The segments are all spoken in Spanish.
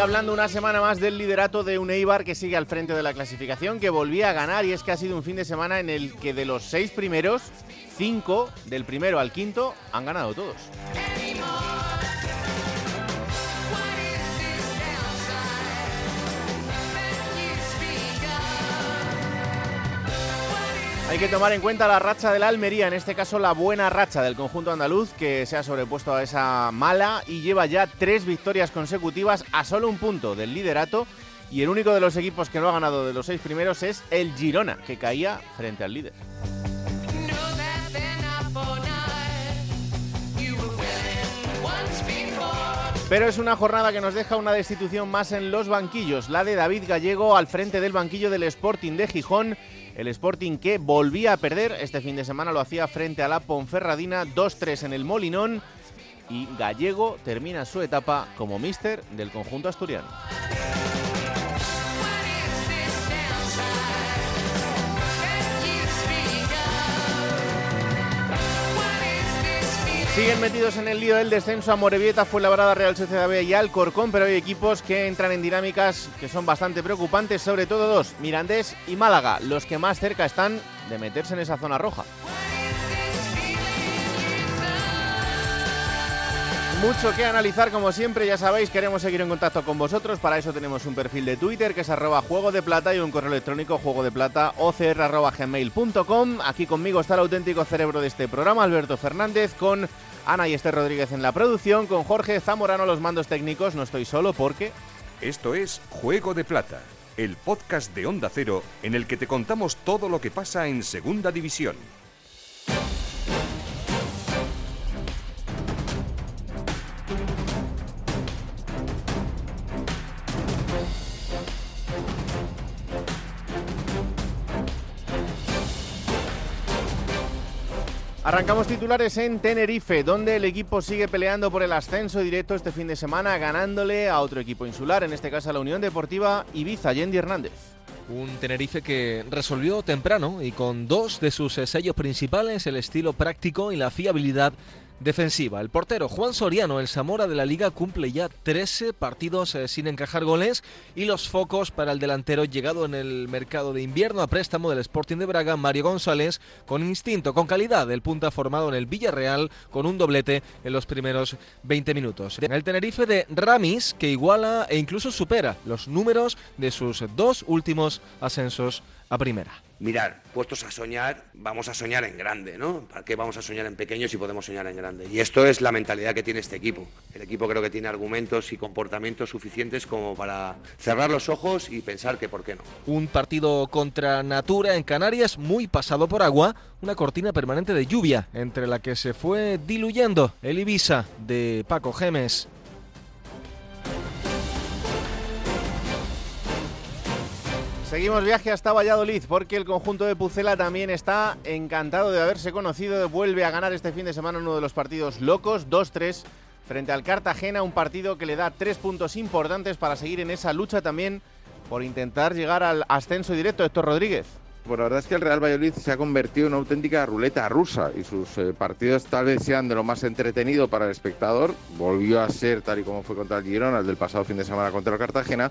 Hablando una semana más del liderato de un Eibar que sigue al frente de la clasificación, que volvía a ganar y es que ha sido un fin de semana en el que de los seis primeros, cinco, del primero al quinto, han ganado todos. Hay que tomar en cuenta la racha de la Almería, en este caso la buena racha del conjunto andaluz que se ha sobrepuesto a esa mala y lleva ya tres victorias consecutivas a solo un punto del liderato y el único de los equipos que no ha ganado de los seis primeros es el Girona, que caía frente al líder. Pero es una jornada que nos deja una destitución más en los banquillos, la de David Gallego al frente del banquillo del Sporting de Gijón el Sporting que volvía a perder, este fin de semana lo hacía frente a la Ponferradina, 2-3 en el Molinón y Gallego termina su etapa como míster del conjunto asturiano. Siguen metidos en el lío del descenso a Morevieta, Fuenlabrada, Real Sociedad B y Alcorcón, pero hay equipos que entran en dinámicas que son bastante preocupantes, sobre todo dos, Mirandés y Málaga, los que más cerca están de meterse en esa zona roja. Mucho que analizar como siempre, ya sabéis, queremos seguir en contacto con vosotros, para eso tenemos un perfil de Twitter que es arroba juego de plata y un correo electrónico juego de plata gmail.com. Aquí conmigo está el auténtico cerebro de este programa, Alberto Fernández, con Ana y Esther Rodríguez en la producción, con Jorge Zamorano los mandos técnicos. No estoy solo porque... Esto es Juego de Plata, el podcast de Onda Cero en el que te contamos todo lo que pasa en Segunda División. Arrancamos titulares en Tenerife, donde el equipo sigue peleando por el ascenso directo este fin de semana, ganándole a otro equipo insular, en este caso a la Unión Deportiva Ibiza, Yendi Hernández. Un Tenerife que resolvió temprano y con dos de sus sellos principales, el estilo práctico y la fiabilidad defensiva. El portero Juan Soriano, el Zamora de la liga, cumple ya 13 partidos eh, sin encajar goles y los focos para el delantero llegado en el mercado de invierno a préstamo del Sporting de Braga, Mario González, con instinto, con calidad. El punta formado en el Villarreal con un doblete en los primeros 20 minutos. El Tenerife de Ramis, que iguala e incluso supera los números de sus dos últimos ascensos a primera. Mirar, puestos a soñar, vamos a soñar en grande, ¿no? ¿Para qué vamos a soñar en pequeño si podemos soñar en grande? Y esto es la mentalidad que tiene este equipo. El equipo creo que tiene argumentos y comportamientos suficientes como para cerrar los ojos y pensar que por qué no. Un partido contra Natura en Canarias muy pasado por agua, una cortina permanente de lluvia entre la que se fue diluyendo el Ibiza de Paco Gemes. Seguimos viaje hasta Valladolid porque el conjunto de Pucela también está encantado de haberse conocido. Vuelve a ganar este fin de semana uno de los partidos locos, 2-3 frente al Cartagena, un partido que le da tres puntos importantes para seguir en esa lucha también por intentar llegar al ascenso directo. Héctor Rodríguez. Pues la verdad es que el Real Valladolid se ha convertido en una auténtica ruleta rusa y sus eh, partidos tal vez sean de lo más entretenido para el espectador. Volvió a ser, tal y como fue contra el Girona, el del pasado fin de semana contra el Cartagena,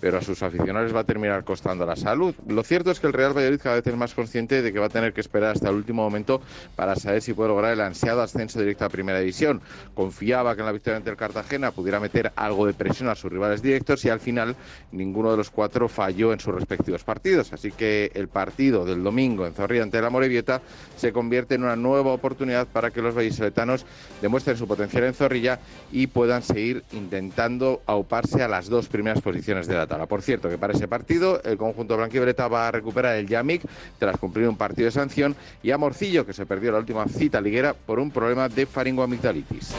pero a sus aficionados va a terminar costando la salud. Lo cierto es que el Real Valladolid cada vez es más consciente de que va a tener que esperar hasta el último momento para saber si puede lograr el ansiado ascenso directo a Primera División. Confiaba que en la victoria ante el Cartagena pudiera meter algo de presión a sus rivales directos y al final ninguno de los cuatro falló en sus respectivos partidos. Así que el partido del domingo en Zorrilla ante la Morevieta se convierte en una nueva oportunidad para que los vallisoletanos demuestren su potencial en Zorrilla y puedan seguir intentando auparse a las dos primeras posiciones de la por cierto, que para ese partido el conjunto blanquivioleta va a recuperar el Yamik tras cumplir un partido de sanción y a Morcillo, que se perdió la última cita liguera por un problema de faringoamigdalitis.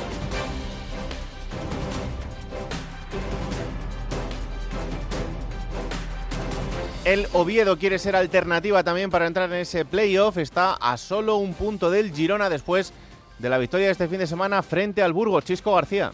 El Oviedo quiere ser alternativa también para entrar en ese playoff. Está a solo un punto del Girona después de la victoria de este fin de semana frente al Burgos. Chisco García.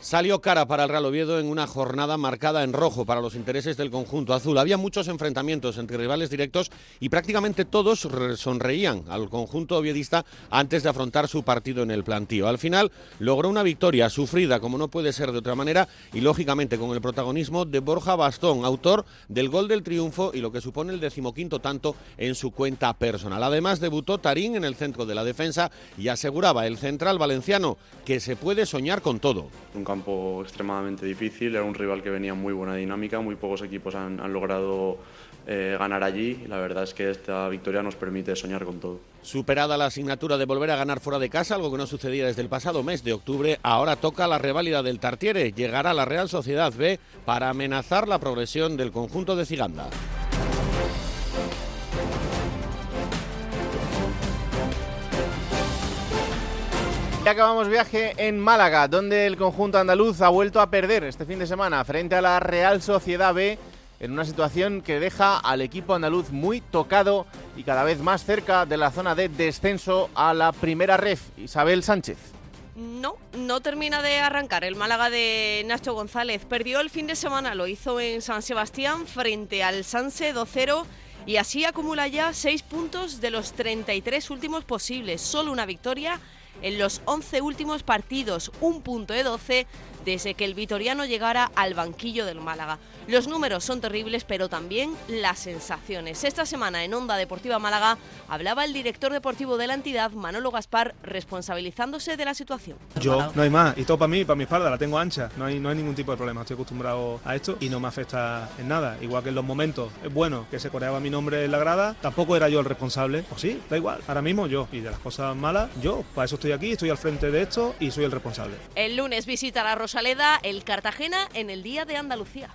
Salió cara para el Real Oviedo en una jornada marcada en rojo para los intereses del conjunto azul. Había muchos enfrentamientos entre rivales directos y prácticamente todos sonreían al conjunto oviedista antes de afrontar su partido en el plantío. Al final logró una victoria sufrida como no puede ser de otra manera y lógicamente con el protagonismo de Borja Bastón, autor del gol del triunfo y lo que supone el decimoquinto tanto en su cuenta personal. Además debutó Tarín en el centro de la defensa y aseguraba el central valenciano que se puede soñar con todo campo extremadamente difícil, era un rival que venía en muy buena dinámica, muy pocos equipos han, logrado eh, ganar allí la verdad es que esta victoria nos permite soñar con todo. Superada la asignatura de volver a ganar fuera de casa, algo que no sucedía desde el pasado mes de octubre, ahora toca la reválida del Tartiere. Llegará la Real Sociedad B para amenazar la progresión del conjunto de Ciganda. Ya acabamos viaje en Málaga, donde el conjunto andaluz ha vuelto a perder este fin de semana frente a la Real Sociedad B en una situación que deja al equipo andaluz muy tocado y cada vez más cerca de la zona de descenso a la primera ref. Isabel Sánchez. No, no termina de arrancar el Málaga de Nacho González. Perdió el fin de semana, lo hizo en San Sebastián frente al Sanse 2-0 y así acumula ya 6 puntos de los 33 últimos posibles. Solo una victoria en los 11 últimos partidos, un punto de 12 desde que el vitoriano llegara al banquillo del Málaga. Los números son terribles, pero también las sensaciones. Esta semana en Onda Deportiva Málaga hablaba el director deportivo de la entidad, Manolo Gaspar, responsabilizándose de la situación. Yo, no hay más, y todo para mí, para mi espalda, la tengo ancha, no hay, no hay ningún tipo de problema, estoy acostumbrado a esto y no me afecta en nada. Igual que en los momentos es bueno que se coreaba mi nombre en la grada, tampoco era yo el responsable, pues sí, da igual, ahora mismo yo, y de las cosas malas, yo, para eso estoy aquí, estoy al frente de esto y soy el responsable. El lunes visita la Rosa Rosaleda el Cartagena en el Día de Andalucía.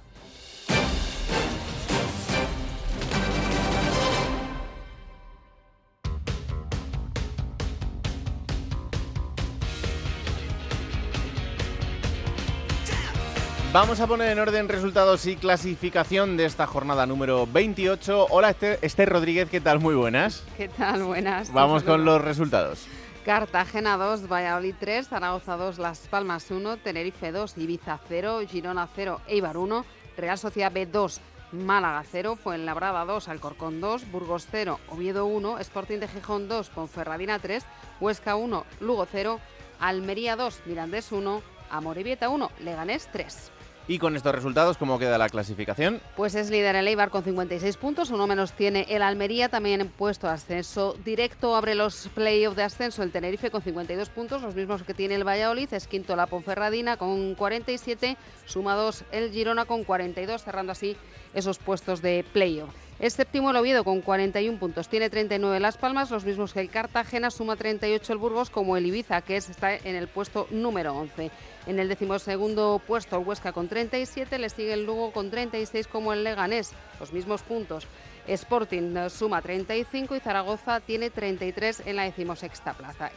Vamos a poner en orden resultados y clasificación de esta jornada número 28. Hola Esther, Rodríguez, ¿qué tal? Muy buenas. ¿Qué tal? Buenas. Vamos con los resultados. Cartagena 2, Valladolid 3, Zaragoza 2, Las Palmas 1, Tenerife 2, Ibiza 0, Girona 0, Eibar 1, Real Sociedad B 2, Málaga 0, Fuenlabrada 2, Alcorcón 2, Burgos 0, Oviedo 1, Sporting de Gijón 2, Ponferradina 3, Huesca 1, Lugo 0, Almería 2, Mirandés 1, Amorebieta 1, Leganés 3. Y con estos resultados, ¿cómo queda la clasificación? Pues es líder el Eibar con 56 puntos, uno menos tiene el Almería, también en puesto ascenso directo, abre los playoffs de ascenso el Tenerife con 52 puntos, los mismos que tiene el Valladolid, es quinto la Ponferradina con 47, sumados el Girona con 42, cerrando así esos puestos de playoff. Es séptimo el Oviedo con 41 puntos, tiene 39 Las Palmas, los mismos que el Cartagena, suma 38 el Burgos como el Ibiza, que está en el puesto número 11. En el decimosegundo puesto el Huesca con 37, le sigue el Lugo con 36 como el Leganés, los mismos puntos. Sporting suma 35 y Zaragoza tiene 33 en la decimosexta plaza.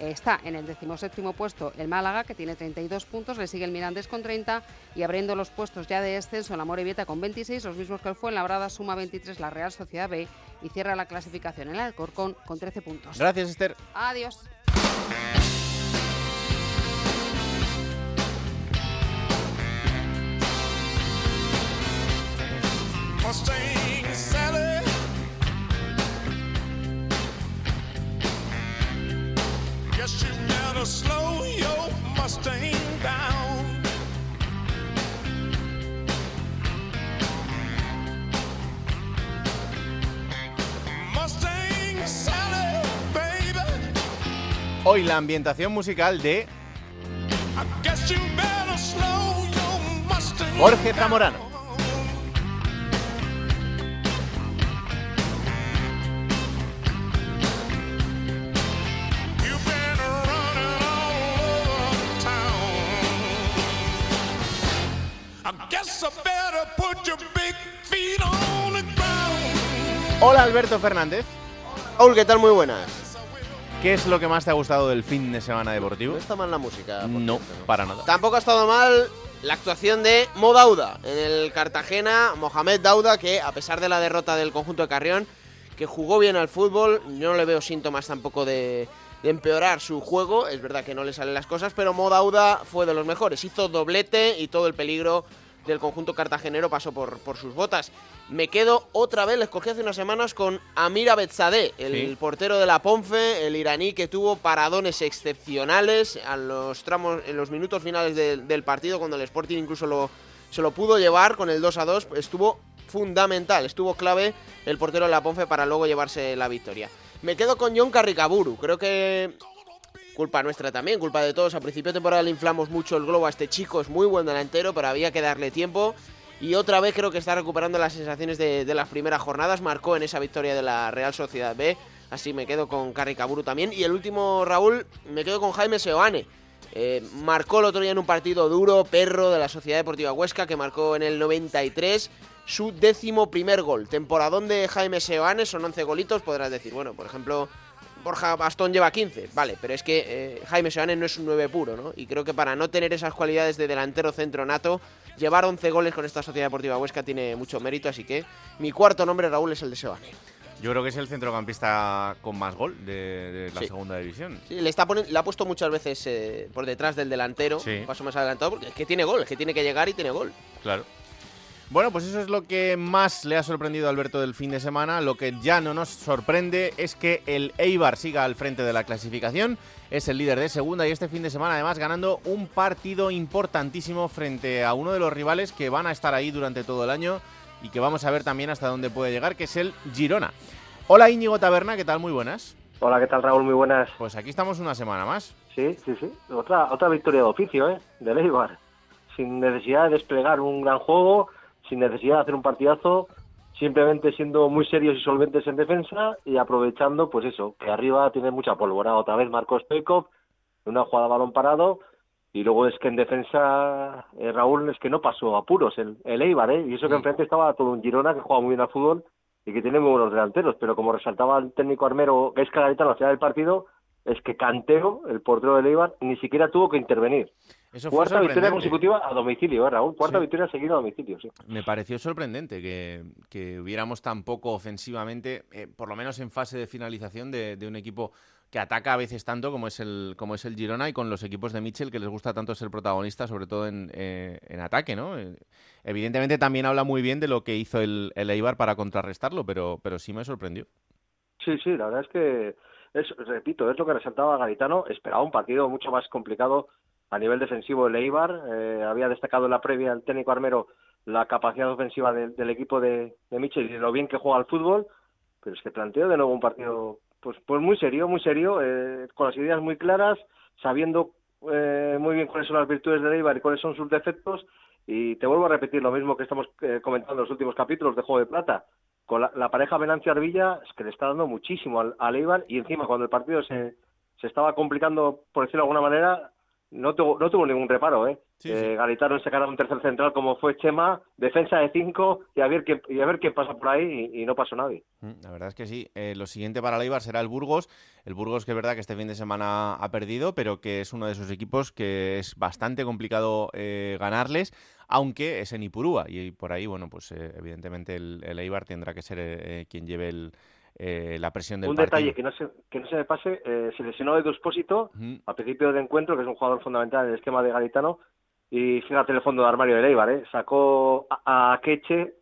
Está en el decimoséptimo puesto el Málaga, que tiene 32 puntos, le sigue el Mirandés con 30 y abriendo los puestos ya de descenso la Morevieta con 26, los mismos que el Fuenlabrada, suma 23 la Real Sociedad B y cierra la clasificación en el Alcorcón con 13 puntos. Gracias, Esther. Adiós. Hoy la ambientación musical de Jorge Zamorano. Hola Alberto Fernández. Raúl, ¿qué tal? Muy buenas. ¿Qué es lo que más te ha gustado del fin de semana deportivo? No está mal la música. No, para nada. Tampoco ha estado mal la actuación de Mo Dauda en el Cartagena, Mohamed Dauda, que a pesar de la derrota del conjunto de Carrión, que jugó bien al fútbol, yo no le veo síntomas tampoco de, de empeorar su juego, es verdad que no le salen las cosas, pero Mo Dauda fue de los mejores, hizo doblete y todo el peligro del conjunto cartagenero pasó por, por sus botas. Me quedo otra vez, les cogí hace unas semanas con Amir Abedzadeh, el Sí. portero de la Ponfe, el iraní que tuvo paradones excepcionales a los tramos, en los minutos finales de- del partido, cuando el Sporting incluso lo, se lo pudo llevar con el 2 a 2, estuvo fundamental, estuvo clave el portero de la Ponfe para luego llevarse la victoria. Me quedo con John Carricaburu, creo que culpa nuestra también, culpa de todos. A principio de temporada le inflamos mucho el globo a este chico, es muy buen delantero, pero había que darle tiempo. Y otra vez creo que está recuperando las sensaciones de, las primeras jornadas. Marcó en esa victoria de la Real Sociedad B. Así me quedo con Carricaburu también. Y el último, Raúl, me quedo con Jaime Seoane. Eh, marcó el otro día en un partido duro, perro de la Sociedad Deportiva Huesca, que marcó en el 93 su décimo primer gol. Temporadón de Jaime Seoane, son 11 golitos, podrás decir. Bueno, por ejemplo, Borja Bastón lleva 15, vale, pero es que eh, Jaime Seoane no es un 9 puro, ¿no? Y creo que para no tener esas cualidades de delantero centro nato, llevar 11 goles con esta Sociedad Deportiva Huesca tiene mucho mérito, así que mi cuarto nombre, Raúl, es el de Seoane. Yo creo que es el centrocampista con más gol de, de la Sí. segunda división. Sí, le, está le ha puesto muchas veces eh, por detrás del delantero, Sí. un paso más adelantado, porque es que tiene gol, es que tiene que llegar y tiene gol. Claro. Bueno, pues eso es lo que más le ha sorprendido a Alberto del fin de semana. Lo que ya no nos sorprende es que el Eibar siga al frente de la clasificación. Es el líder de segunda y este fin de semana además ganando un partido importantísimo frente a uno de los rivales que van a estar ahí durante todo el año y que vamos a ver también hasta dónde puede llegar, que es el Girona. Hola Íñigo Taberna, ¿qué tal? Muy buenas. Hola, ¿qué tal Raúl? Muy buenas. Pues aquí estamos una semana más. Sí, sí, sí. Otra, otra victoria de oficio, ¿eh? Del Eibar. Sin necesidad de desplegar un gran juego, sin necesidad de hacer un partidazo, simplemente siendo muy serios y solventes en defensa y aprovechando, pues eso, que arriba tiene mucha pólvora. Otra vez Marcos Stoikov, una jugada balón parado, y luego es que en defensa, eh, Raúl, es que no pasó apuros el, el Eibar, ¿eh? Y eso que enfrente estaba todo un Girona que juega muy bien al fútbol y que tiene muy buenos delanteros, pero como resaltaba el técnico armero Gaisca Garitano al final del partido, es que Cantero, el portero del Eibar, ni siquiera tuvo que intervenir. Eso fue Cuarta victoria consecutiva a domicilio, ¿eh, Raúl? Cuarta Sí. victoria seguida a domicilio, sí. Me pareció sorprendente que, que hubiéramos tan poco ofensivamente, eh, por lo menos en fase de finalización, de, de un equipo que ataca a veces tanto como es el como es el Girona y con los equipos de Mitchell que les gusta tanto ser protagonista, sobre todo en, eh, en ataque, ¿no? Eh, Evidentemente también habla muy bien de lo que hizo el, el Eibar para contrarrestarlo, pero, pero sí me sorprendió. Sí, sí, la verdad es que, es, repito, es lo que resaltaba Garitano. Esperaba un partido mucho más complicado a nivel defensivo del Eibar. Eh, había destacado en la previa el técnico armero la capacidad ofensiva de- del equipo de, de Michel y de lo bien que juega al fútbol. Pero es que planteó de nuevo un partido pues, pues muy serio, muy serio, eh, con las ideas muy claras, sabiendo eh, muy bien cuáles son las virtudes del Eibar y cuáles son sus defectos. Y te vuelvo a repetir lo mismo que estamos eh, comentando en los últimos capítulos de Juego de Plata con la, la pareja Venancio Arbilla es que le está dando muchísimo al, al Eibar y encima cuando el partido se, se estaba complicando, por decirlo de alguna manera, no tuvo, no tuvo ningún reparo, ¿eh? Sí, eh sí. Garitano un tercer central como fue Chema, defensa de cinco y a ver qué, y a ver qué pasa por ahí y, y no pasó nadie. Mm, La verdad es que sí. Eh, lo siguiente para el Eibar será el Burgos. El Burgos que es verdad que este fin de semana ha perdido, pero que es uno de esos equipos que es bastante complicado eh, ganarles, aunque es en Ipurúa. Y por ahí, bueno, pues eh, evidentemente el, el Eibar tendrá que ser eh, quien lleve el, eh, la presión del un partido. detalle que no se, que no se me pase, eh, se lesionó Edu Espósito al principio del encuentro, que es un jugador fundamental en el esquema de Garitano, y fíjate el fondo de armario del Eibar, ¿eh? sacó a, a Queche,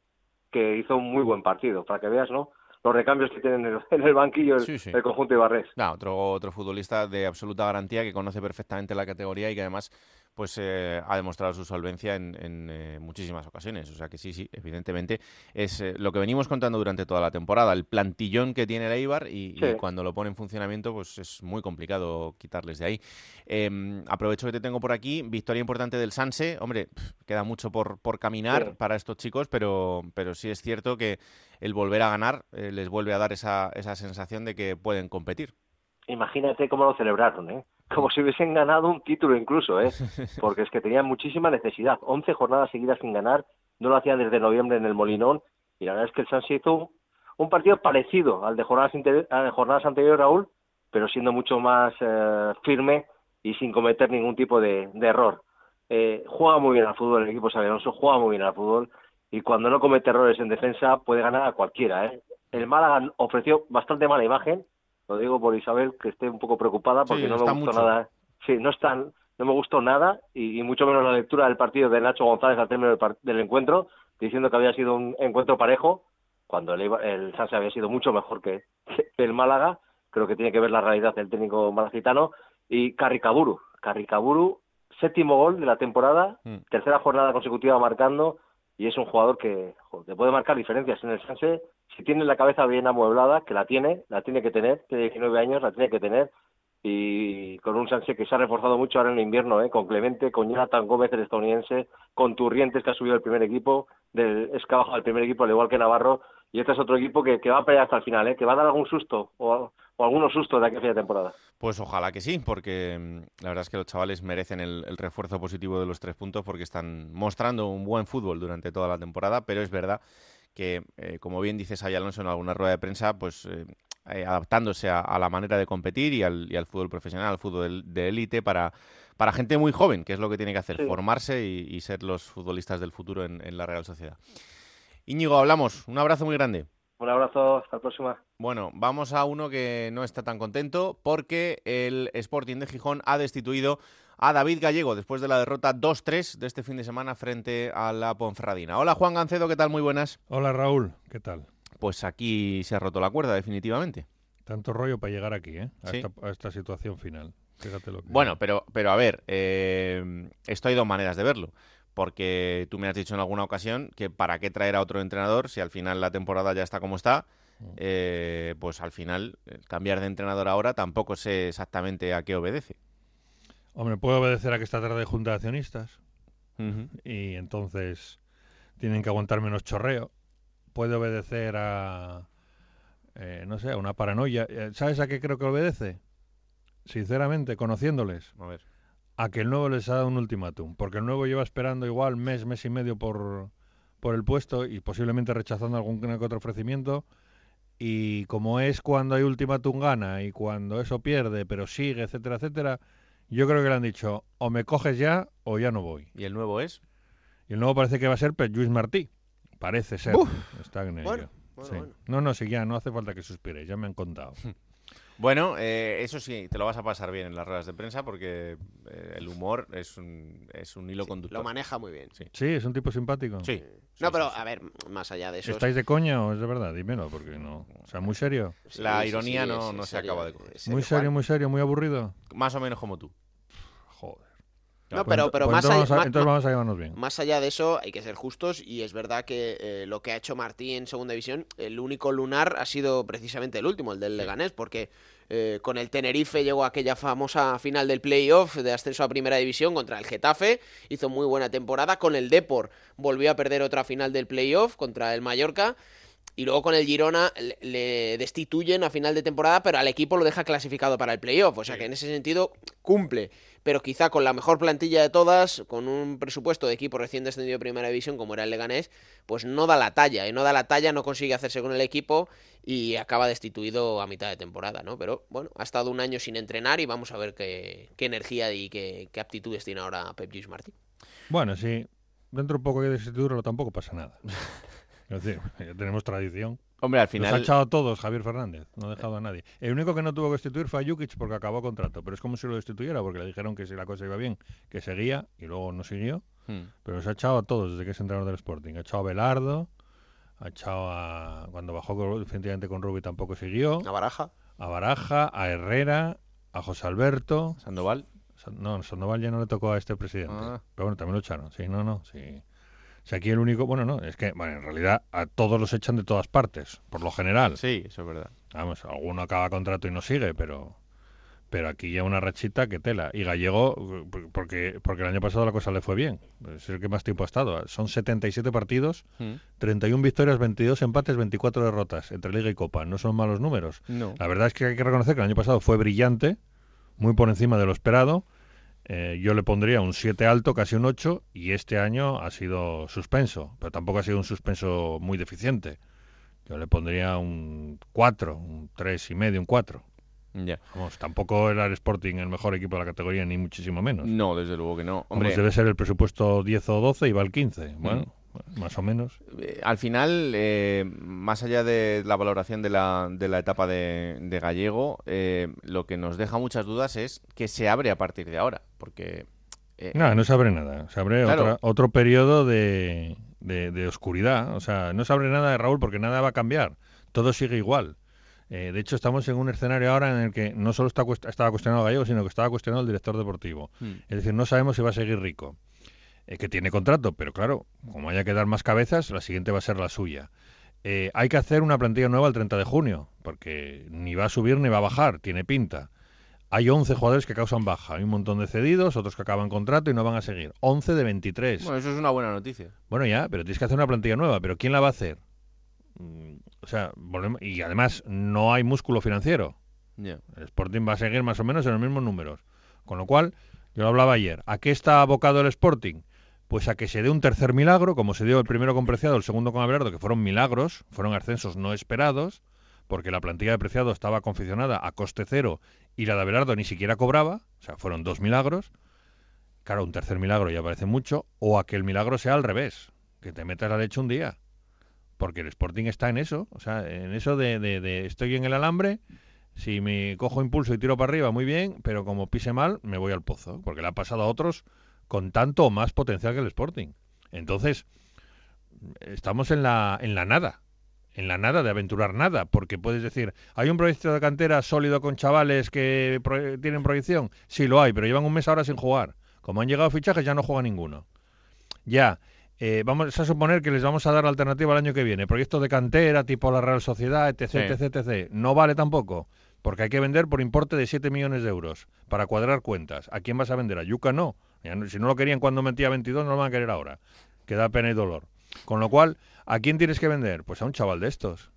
que hizo un muy buen partido, para que veas, ¿no? Los recambios que tienen en el, en el banquillo el, Sí, sí. el conjunto de Barres. No, otro, otro futbolista de absoluta garantía que conoce perfectamente la categoría y que además pues eh, ha demostrado su solvencia en, en, eh, muchísimas ocasiones. O sea que sí, sí, evidentemente es eh, lo que venimos contando durante toda la temporada, el plantillón que tiene el Eibar y, cuando lo pone en funcionamiento pues es muy complicado quitarles de ahí. Eh, aprovecho que te tengo por aquí, victoria importante del Sanse. Hombre, queda mucho por, por caminar Sí. para estos chicos, pero, pero sí es cierto que el volver a ganar eh, les vuelve a dar esa, esa sensación de que pueden competir. Imagínate cómo lo celebraron, ¿eh? Como si hubiesen ganado un título incluso, ¿eh? Porque es que tenían muchísima necesidad. 11 jornadas seguidas sin ganar, no lo hacían desde noviembre en el Molinón, y la verdad es que el Sanse hizo un, un partido parecido al de jornadas, anteriores, Raúl, pero siendo mucho más eh, firme y sin cometer ningún tipo de, de error. eh, juega muy bien al fútbol, el equipo Xabi Alonso juega muy bien al fútbol y cuando no comete errores en defensa puede ganar a cualquiera. ¿eh? El Málaga ofreció bastante mala imagen, lo digo por Isabel, que esté un poco preocupada porque Sí, no me gustó nada. Sí, no están, no me gustó nada y, y mucho menos la lectura del partido de Nacho González al término del, del encuentro, diciendo que había sido un encuentro parejo, cuando el, el Sanse había sido mucho mejor que, que el Málaga. Creo que tiene que ver la realidad del técnico malacitano. Y Carricaburu, Carricaburu, séptimo gol de la temporada, Mm. tercera jornada consecutiva marcando y es un jugador que, joder, que puede marcar diferencias en el Sanse si tiene la cabeza bien amueblada, que la tiene, la tiene que tener, tiene 19 años, la tiene que tener y con un Sanse que se ha reforzado mucho ahora en el invierno, ¿eh? con Clemente, con Jonathan Gómez, el estadounidense, con Turrientes, que ha subido el primer equipo, del, es que ha bajado el primer equipo, al igual que Navarro, y este es otro equipo que, va a pelear hasta el final, ¿eh? que va a dar algún susto o, algunos sustos de aquí a fin de temporada. Pues ojalá que sí, porque mm, la verdad es que los chavales merecen el refuerzo positivo de los tres puntos porque están mostrando un buen fútbol durante toda la temporada, pero es verdad que, eh, como bien dice Xabi Alonso en alguna rueda de prensa, pues eh, eh, adaptándose a, a la manera de competir y al, y al fútbol profesional, al fútbol de élite para, para gente muy joven, que es lo que tiene que hacer, Sí. formarse y, y ser los futbolistas del futuro en, en la Real Sociedad. Íñigo, hablamos. Un abrazo muy grande. Un abrazo, hasta la próxima. Bueno, vamos a uno que no está tan contento porque el Sporting de Gijón ha destituido a David Gallego después de la derrota 2-3 de este fin de semana frente a la Ponferradina. Hola Juan Gancedo, ¿qué tal? Muy buenas. Hola Raúl, ¿qué tal? Pues aquí se ha roto la cuerda definitivamente. Tanto rollo para llegar aquí, ¿eh? A, Sí. esta, a esta situación final. Fíjate lo que... Bueno, pero, pero a ver, eh, esto hay dos maneras de verlo. Porque tú me has dicho en alguna ocasión que para qué traer a otro entrenador si al final la temporada ya está como está. eh, pues al final eh, cambiar de entrenador ahora tampoco sé exactamente a qué obedece. Hombre, puede obedecer a que esta tarde hay junta de accionistas y entonces tienen que aguantar menos chorreo. Puede obedecer a, eh, no sé, a una paranoia. Eh, ¿Sabes a qué creo que obedece? Sinceramente, conociéndoles, A ver. a que el nuevo les ha dado un ultimátum. Porque el nuevo lleva esperando igual mes, mes y medio por, por el puesto y posiblemente rechazando algún que otro ofrecimiento. Y como es cuando hay ultimátum gana y cuando eso pierde, pero sigue, etcétera, etcétera, yo creo que le han dicho o me coges ya o ya no voy. ¿Y el nuevo es? Y el nuevo parece que va a ser Pep Lluís Martí. Parece ser. Está en ello. Bueno, bueno, Sí. bueno. No, no, sí, ya no hace falta que suspiréis, ya me han contado. Bueno, eh, eso sí, te lo vas a pasar bien en las ruedas de prensa porque eh, el humor es un, es un hilo conductor. Lo maneja muy bien. Sí. Sí, es un tipo simpático. Sí. No, pero a ver, más allá de eso. ¿Estáis de coña o es de verdad? Dímelo, porque no. O sea, muy serio. Sí, La ironía sí, no, no se acaba de coger. es Muy serio, serio, muy serio, muy aburrido. Más o menos como tú. Joder. No, Pues pero, pero pues más, entonces allá, entonces vamos a llevarnos bien. más allá de eso, hay que ser justos y es verdad que eh, lo que ha hecho Martí en segunda división, el único lunar ha sido precisamente el último, el del Leganés, porque eh, con el Tenerife llegó a aquella famosa final del playoff de ascenso a primera división contra el Getafe, hizo muy buena temporada, con el Depor volvió a perder otra final del playoff contra el Mallorca. Y luego con el Girona le- destituyen a final de temporada, pero al equipo lo deja clasificado para el playoff. O sea que en ese sentido cumple. Pero quizá con la mejor plantilla de todas, con un presupuesto de equipo recién descendido de primera división como era el Leganés, pues no da la talla. Y no da la talla, no consigue hacerse con el equipo y acaba destituido a mitad de temporada, ¿no? Pero bueno, ha estado un año sin entrenar y vamos a ver qué, qué energía y qué, qué aptitudes tiene ahora Pep Gis Martí. Bueno, sí. Dentro de un poco que destituirlo tampoco pasa nada. Es decir, ya tenemos tradición. Hombre, al Los ha final. echado a todos Javier Fernández, no ha dejado a nadie. El único que no tuvo que destituir fue a Jukic porque acabó contrato, pero es como si lo destituyera porque le dijeron que si la cosa iba bien, que seguía y luego no siguió. Hmm. Pero se ha echado a todos desde que es entrenador del Sporting. Ha echado a Belardo, ha echado a... Cuando bajó definitivamente con Rubi tampoco siguió. A Baraja. A Baraja, a Herrera, a José Alberto. Sandoval. San- No, Sandoval ya no le tocó a este presidente. Ah. Pero bueno, también lo echaron. Sí, no, no, sí. Sea, aquí el único... Bueno, no, es que, bueno, en realidad a todos los echan de todas partes, por lo general. Sí, eso es verdad. Vamos, alguno acaba contrato y no sigue, pero pero aquí ya una rachita que tela. Y Gallego, porque porque el año pasado la cosa le fue bien. Es el que más tiempo ha estado. Son 77 partidos, Hmm. 31 victorias, 22 empates, 24 derrotas entre Liga y Copa. No son malos números. No. La verdad es que hay que reconocer que el año pasado fue brillante, muy por encima de lo esperado. Eh, yo le pondría un 7 alto, casi un 8, y este año ha sido suspenso, pero tampoco ha sido un suspenso muy deficiente. Yo le pondría un 4, un 3 y medio, un 4. Ya. Vamos, tampoco era el Sporting el mejor equipo de la categoría, ni muchísimo menos. No, desde luego que no. Hombre, debe ser el presupuesto 10 o 12 y va al 15. Bueno, más o menos. eh, al final, eh, más allá de la valoración de la, de la etapa de, de Gallego, eh, lo que nos deja muchas dudas es que se abre a partir de ahora. Porque. eh, No, no se abre nada. Se abre Claro. otra- otro periodo de, de- de oscuridad. O sea, no se abre nada de Raúl porque nada va a cambiar. Todo sigue igual. Eh, de hecho, estamos en un escenario ahora en el que no solo está cuest- estaba cuestionado Gallego, sino que estaba cuestionado el director deportivo. Hmm. Es decir, no sabemos si va a seguir rico. Eh, que tiene contrato, pero claro, como haya que dar más cabezas, la siguiente va a ser la suya. Eh, hay que hacer una plantilla nueva el 30 de junio, porque ni va a subir ni va a bajar, tiene pinta. Hay 11 jugadores que causan baja, hay un montón de cedidos, otros que acaban contrato y no van a seguir. 11 de 23. bueno, eso es una buena noticia. Bueno, ya, pero tienes que hacer una plantilla nueva, pero ¿quién la va a hacer? Mm, O sea, volvemos- y además no hay músculo financiero. El Sporting va a seguir más o menos en los mismos números. Con lo cual, yo lo hablaba ayer, ¿a qué está abocado el Sporting? Pues a que se dé un tercer milagro, como se dio el primero con Preciado, el segundo con Abelardo, que fueron milagros, fueron ascensos no esperados, porque la plantilla de Preciado estaba confeccionada a coste cero y la de Abelardo ni siquiera cobraba, o sea, fueron dos milagros. Claro, un tercer milagro ya parece mucho, o a que el milagro sea al revés, que te metas la leche un día. Porque el Sporting está en eso, o sea, en eso de, de- de estoy en el alambre, si me cojo impulso y tiro para arriba, muy bien, pero como pise mal, me voy al pozo, porque le ha pasado a otros con tanto o más potencial que el Sporting. Entonces, estamos en la, en la nada, en la nada de aventurar nada, porque puedes decir, ¿hay un proyecto de cantera sólido con chavales que pro- tienen proyección? Sí, lo hay, pero llevan un mes ahora sin jugar. Como han llegado fichajes, ya no juega ninguno. Ya, eh, vamos a suponer que les vamos a dar alternativa el año que viene. Proyectos de cantera, tipo la Real Sociedad, etc, Sí. etc, etc. No vale tampoco, porque hay que vender por importe de 7 millones de euros para cuadrar cuentas. ¿A quién vas a vender? A Yuca no. Si no lo querían cuando metía 22, no lo van a querer ahora. Que da pena y dolor. Con lo cual, ¿a quién tienes que vender? Pues a un chaval de estos.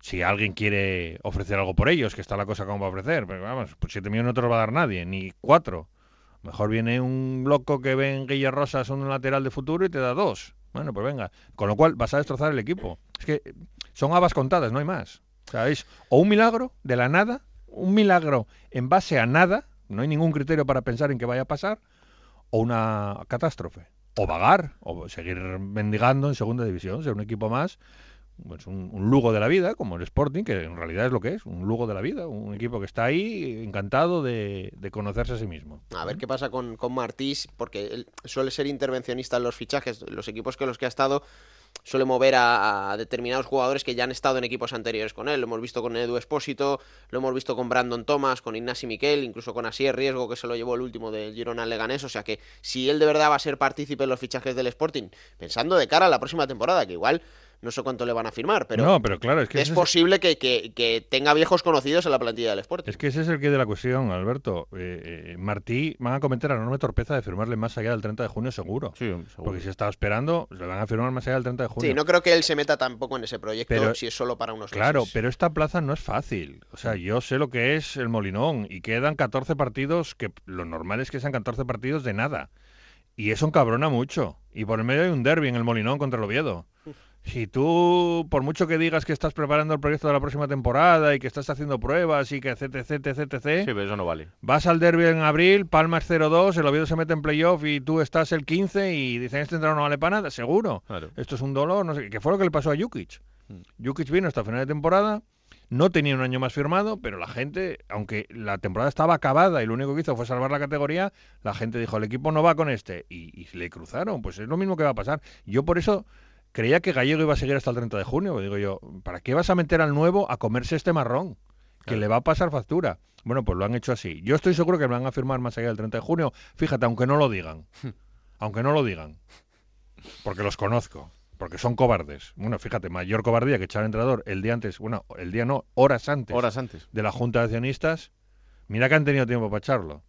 Si alguien quiere ofrecer algo por ellos, que está la cosa como va a ofrecer, pero vamos, pues 7 millones no te los va a dar nadie, ni 4. Mejor viene un loco que ve en Guilla Rosas un lateral de futuro y te da dos. Bueno, pues venga. Con lo cual vas a destrozar el equipo. Es que son habas contadas, no hay más. Es o un milagro de la nada, un milagro en base a nada, no hay ningún criterio para pensar en qué vaya a pasar, o una catástrofe. O vagar, o seguir mendigando en segunda división, ser un equipo más, pues un, un lugo de la vida, como el Sporting, que en realidad es lo que es, un lugo de la vida, un equipo que está ahí encantado de, de conocerse a sí mismo. A ver qué pasa con, con Martís, porque él suele ser intervencionista en los fichajes. Los equipos que los que ha estado suele mover a, determinados jugadores que ya han estado en equipos anteriores con él. Lo hemos visto con Edu Espósito, lo hemos visto con Brandon Thomas, con Ignasi Miquel, incluso con Asier Riesgo, que se lo llevó el último del Girona Leganés. O sea que si él de verdad va a ser partícipe en los fichajes del Sporting, pensando de cara a la próxima temporada, que igual no sé cuánto le van a firmar, pero, no, pero claro, es que es posible que, que- que tenga viejos conocidos en la plantilla del Sporting. Es que ese es el que de la cuestión, Alberto. Eh, eh, Martí van a cometer la enorme torpeza de firmarle más allá del 30 de junio seguro. Porque si estaba esperando, le van a firmar más allá del 30 de junio. Sí, no creo que él se meta tampoco en ese proyecto Pero- si es solo para unos Claro, meses. pero esta plaza no es fácil. O sea, yo sé lo que es el Molinón y quedan 14 partidos que lo normal es que sean 14 partidos de nada. Y eso encabrona mucho. Y por el medio hay un derby en el Molinón contra el Oviedo. Si tú, por mucho que digas que estás preparando el proyecto de la próxima temporada y que estás haciendo pruebas y que etc, etc, etc, Sí, pero eso no vale. Vas al derby en abril, Palmas 0-2, el Oviedo se mete en playoff y tú estás el 15 y dicen este entrenador no vale para nada, seguro. Claro. Esto es un dolor, no sé, qué, que fue lo que le pasó a Jukic. Jukic vino hasta final de temporada, no tenía un año más firmado, pero la gente, aunque la temporada estaba acabada y lo único que hizo fue salvar la categoría, la gente dijo, el equipo no va con este y, y le cruzaron, pues es lo mismo que va a pasar. Yo por eso creía que Gallego iba a seguir hasta el 30 de junio, digo yo, ¿para qué vas a meter al nuevo a comerse este marrón? Que le va a pasar factura. Bueno, pues lo han hecho así. Yo estoy seguro que me van a firmar más allá del 30 de junio. Fíjate, aunque no lo digan. aunque no lo digan. Porque los conozco. Porque son cobardes. Bueno, fíjate, mayor cobardía que echar al entrenador el día antes, bueno, el día no, horas antes. Horas antes. De la Junta de Accionistas. Mira que han tenido tiempo para echarlo.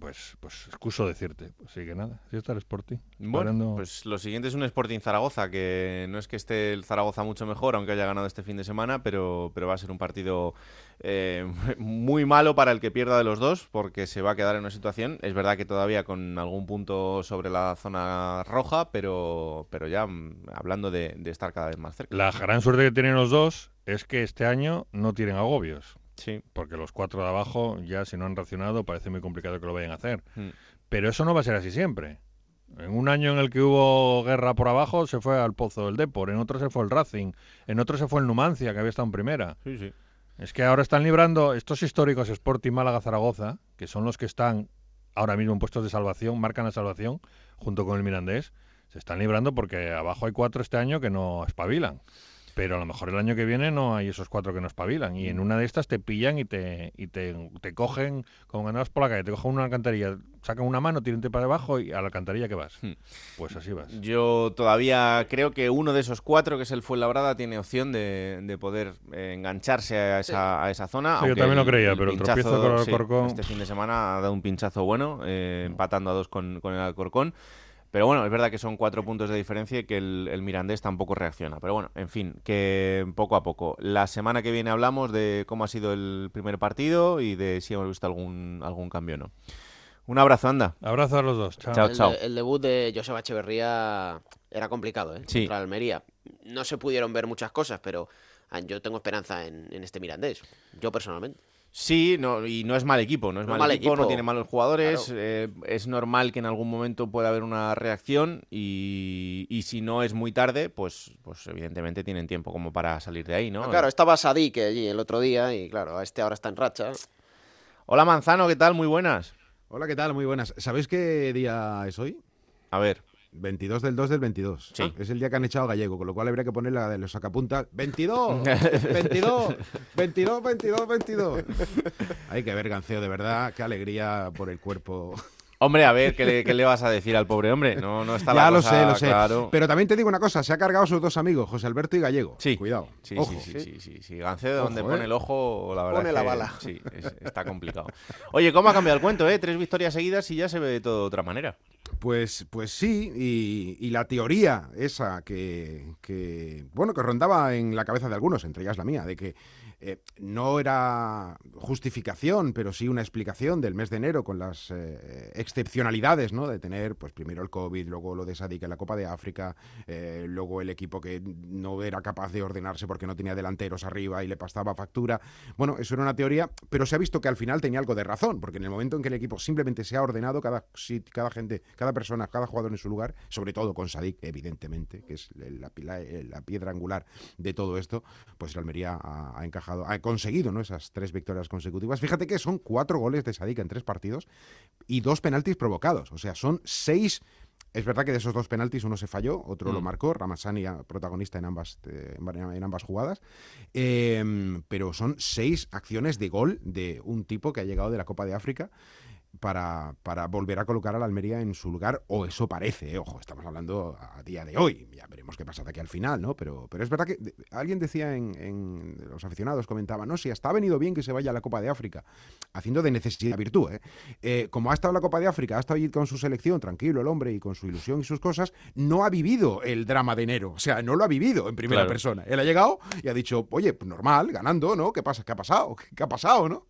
Pues, pues excuso decirte. Así que nada, así está el Sporting. Bueno, pues lo siguiente es un Sporting Zaragoza, que no es que esté el Zaragoza mucho mejor, aunque haya ganado este fin de semana, pero, pero va a ser un partido eh, muy malo para el que pierda de los dos, porque se va a quedar en una situación, es verdad que todavía con algún punto sobre la zona roja, pero, pero ya mm, hablando de, de estar cada vez más cerca. La gran suerte que tienen los dos es que este año no tienen agobios. Sí. Porque los cuatro de abajo, ya si no han reaccionado, parece muy complicado que lo vayan a hacer. Mm. Pero eso no va a ser así siempre. En un año en el que hubo guerra por abajo, se fue al Pozo del Depor. En otro se fue el Racing. En otro se fue el Numancia, que había estado en primera. Sí, sí. Es que ahora están librando estos históricos Sporting Málaga Zaragoza, que son los que están ahora mismo en puestos de salvación, marcan la salvación junto con el Mirandés. Se están librando porque abajo hay cuatro este año que no espabilan. Pero a lo mejor el año que viene no hay esos cuatro que no espabilan. Y en una de estas te pillan y te, y te, te cogen, como andas por la calle, te cogen una alcantarilla, sacan una mano, tiran para debajo y a la alcantarilla que vas. Hmm. Pues así vas. Yo todavía creo que uno de esos cuatro, que es el Fuenlabrada, tiene opción de, de poder eh, engancharse a esa, a esa zona. Sí, yo también lo creía, pero el pinchazo, tropiezo con el sí, Alcorcón- Este fin de semana ha dado un pinchazo bueno, eh, empatando a dos con, con el Alcorcón. Pero bueno, es verdad que son cuatro puntos de diferencia y que el, el Mirandés tampoco reacciona. Pero bueno, en fin, que poco a poco. La semana que viene hablamos de cómo ha sido el primer partido y de si hemos visto algún, algún cambio o no. Un abrazo, anda. Abrazo a los dos. Chao. Chao, el, chao. de- el debut de Joseba Echeverría era complicado, ¿eh? Sí. Contra Almería. No se pudieron ver muchas cosas, pero ah, yo tengo esperanza en, en este Mirandés. Yo personalmente. Sí, no, y no es mal equipo, no es No mal, mal equipo, no tiene malos jugadores, Claro. eh, es normal que en algún momento pueda haber una reacción y, y si no es muy tarde, pues, pues evidentemente tienen tiempo como para salir de ahí, ¿no? Ah, claro, estaba Sadik allí el otro día y claro, este ahora está en racha. Hola Manzano, ¿qué tal? Muy buenas. Hola, ¿qué tal? Muy buenas. ¿Sabéis qué día es hoy? A ver. 22 del 2 del 22. Sí. Es el día que han echado gallego, con lo cual habría que poner la de los sacapuntas. ¡22! ¡22! ¡22, 22, 22! Hay que ver, Ganceo, de verdad. Qué alegría por el cuerpo. Hombre, a ver, ¿qué le, qué le vas a decir al pobre hombre? No, no está ya la lo cosa sé, lo sé. claro. Pero también te digo una cosa, se ha cargado a sus dos amigos, José Alberto y Gallego. Sí. Cuidado. Sí, Ojo. sí, sí, sí, sí, sí. Ganceo, donde Ojo, pone ¿eh? el ojo, la verdad Pone la que bala. sí, es- está complicado. Oye, ¿cómo ha cambiado el cuento, eh? Tres victorias seguidas y ya se ve de todo de otra manera. Pues, pues sí, y, y la teoría esa que, que, bueno, que rondaba en la cabeza de algunos, entre ellas la mía, de que eh, no era justificación, pero sí una explicación del mes de enero con las eh, excepcionalidades, ¿no? De tener, pues primero el COVID, luego lo de Sadik en la Copa de África, eh, luego el equipo que no era capaz de ordenarse porque no tenía delanteros arriba y le pasaba factura. Bueno, eso era una teoría, pero se ha visto que al final tenía algo de razón, porque en el momento en que el equipo simplemente se ha ordenado, cada, cada gente, cada persona, cada jugador en su lugar, sobre todo con Sadik, evidentemente, que es la, piedra angular de todo esto, pues el Almería ha encajado, ha conseguido ¿no? esas tres victorias consecutivas. Fíjate que son cuatro goles de Sadik en tres partidos y dos penaltis provocados, o sea, son seis es verdad que de esos dos penaltis uno se falló, otro lo Mm. marcó, Ramazani ah, protagonista en ambas, eh, en ambas jugadas, Eh, pero son seis acciones de gol de un tipo que ha llegado de la Copa de África para, para volver a colocar a la Almería en su lugar, o eso parece, eh, ojo, estamos hablando a día de hoy, ya veremos qué pasa de aquí al final, ¿no? Pero, pero es verdad que de- alguien decía en, en- los aficionados, comentaba, no, si hasta ha venido bien que se vaya a la Copa de África, haciendo de necesidad virtud, ¿eh? Eh, como ha estado en la Copa de África, ha estado allí con su selección, tranquilo el hombre y con su ilusión y sus cosas, no ha vivido el drama de enero, o sea, no lo ha vivido en primera Claro. persona. Él ha llegado y ha dicho, oye, pues normal, ganando, ¿no? ¿Qué pasa? ¿Qué ha pasado? ¿Qué ha pasado, no?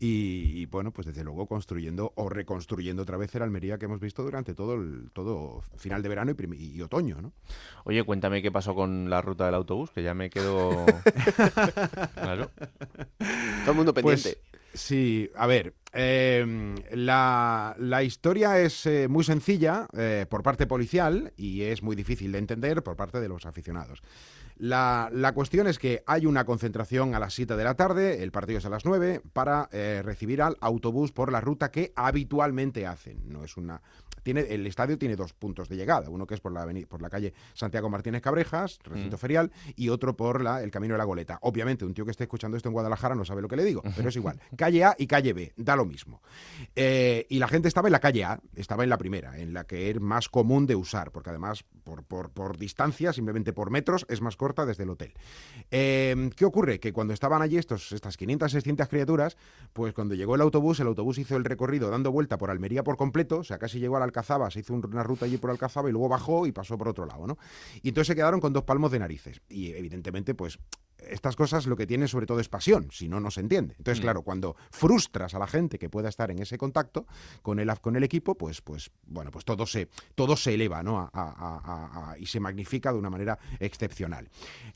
Y, y, bueno, pues desde luego construyendo o reconstruyendo otra vez el Almería que hemos visto durante todo el todo final de verano y, otoño, ¿no? Oye, cuéntame qué pasó con la ruta del autobús, que ya me quedo... claro. Todo el mundo pendiente. Pues, sí, a ver, eh, la, la historia es eh, muy sencilla eh, por parte policial y es muy difícil de entender por parte de los aficionados. La, la cuestión es que hay una concentración a las 7 de la tarde, el partido es a las 9, para eh, recibir al autobús por la ruta que habitualmente hacen. No es una. Tiene, el estadio tiene dos puntos de llegada, uno que es por la, aveni- por la calle Santiago Martínez Cabrejas, recinto Mm. ferial, y otro por la, el Camino de la Goleta. Obviamente, un tío que esté escuchando esto en Guadalajara no sabe lo que le digo, pero es igual. Calle A y calle B, da lo mismo. Eh, y la gente estaba en la calle A, estaba en la primera, en la que es más común de usar, porque además por, por, por distancia, simplemente por metros, es más corta desde el hotel. Eh, ¿Qué ocurre? Que cuando estaban allí estos, estas 500, 600 criaturas, pues cuando llegó el autobús, el autobús hizo el recorrido dando vuelta por Almería por completo, o sea, casi llegó a la Alcazaba, se hizo un- una ruta allí por Alcazaba y luego bajó y pasó por otro lado, ¿no? Y entonces se quedaron con dos palmos de narices. Y evidentemente, pues estas cosas lo que tienen sobre todo es pasión, si no, no se entiende. Entonces, Mm. claro, cuando frustras a la gente que pueda estar en ese contacto con el, con el equipo, pues, pues, bueno, pues todo se, todo se eleva, ¿no? A- y se magnifica de una manera excepcional.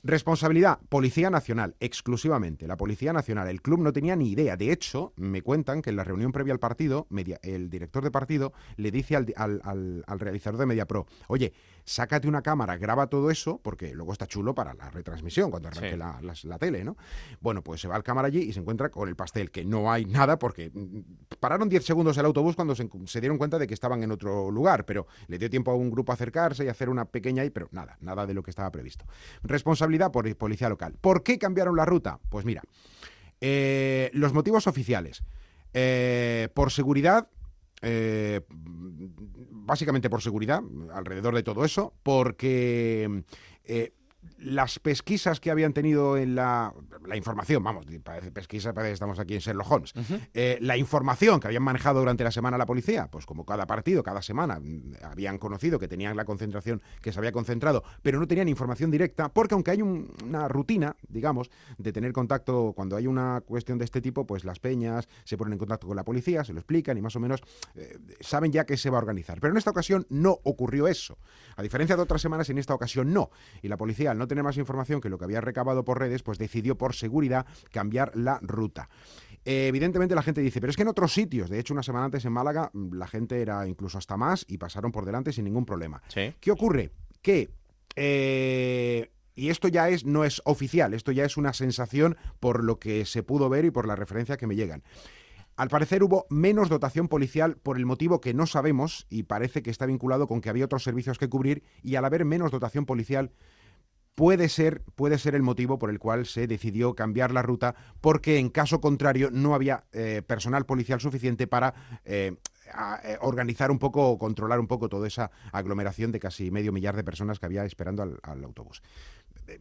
Responsabilidad, Policía Nacional, exclusivamente. La Policía Nacional, el club no tenía ni idea. De hecho, me cuentan que en la reunión previa al partido, media- el director de partido le dice al, al- al- al realizador de MediaPro, oye, sácate una cámara, graba todo eso, porque luego está chulo para la retransmisión, cuando arranque Sí. la, tele, ¿no? Bueno, pues se va al cámara allí y se encuentra con el pastel, que no hay nada, porque mm, pararon 10 segundos el autobús cuando se, dieron cuenta de que estaban en otro lugar, pero le dio tiempo a un grupo a acercarse y hacer una pequeña ahí, pero nada, nada de lo que estaba previsto. Responsabilidad por policía local. ¿Por qué cambiaron la ruta? Pues mira, eh, los motivos oficiales. Eh, por seguridad, eh, básicamente por seguridad, alrededor de todo eso, porque eh, las pesquisas que habían tenido en la, la información, vamos, parece pesquisa, parece que estamos aquí en Sherlock Holmes, eh, la información que habían manejado durante la semana la policía, pues como cada partido, cada semana, mm, habían conocido que tenían la concentración que se había concentrado, pero no tenían información directa, porque aunque hay un- una rutina, digamos, de tener contacto cuando hay una cuestión de este tipo, pues las peñas se ponen en contacto con la policía, se lo explican y más o menos eh, saben ya que se va a organizar. Pero en esta ocasión no ocurrió eso. A diferencia de otras semanas, en esta ocasión no. Y la policía, al no tener más información que lo que había recabado por redes, pues decidió por seguridad cambiar la ruta. Eh, evidentemente la gente dice, pero es que en otros sitios, de hecho una semana antes en Málaga, mm, la gente era incluso hasta más y pasaron por delante sin ningún problema. Sí. ¿Qué ocurre? Que eh, y esto ya es no es oficial, esto ya es una sensación por lo que se pudo ver y por la referencia que me llegan. Al parecer hubo menos dotación policial por el motivo que no sabemos y parece que está vinculado con que había otros servicios que cubrir y al haber menos dotación policial puede ser, puede ser el motivo por el cual se decidió cambiar la ruta porque en caso contrario no había eh, personal policial suficiente para eh, eh, organizar un poco o controlar un poco toda esa aglomeración de casi medio millar de personas que había esperando al, autobús.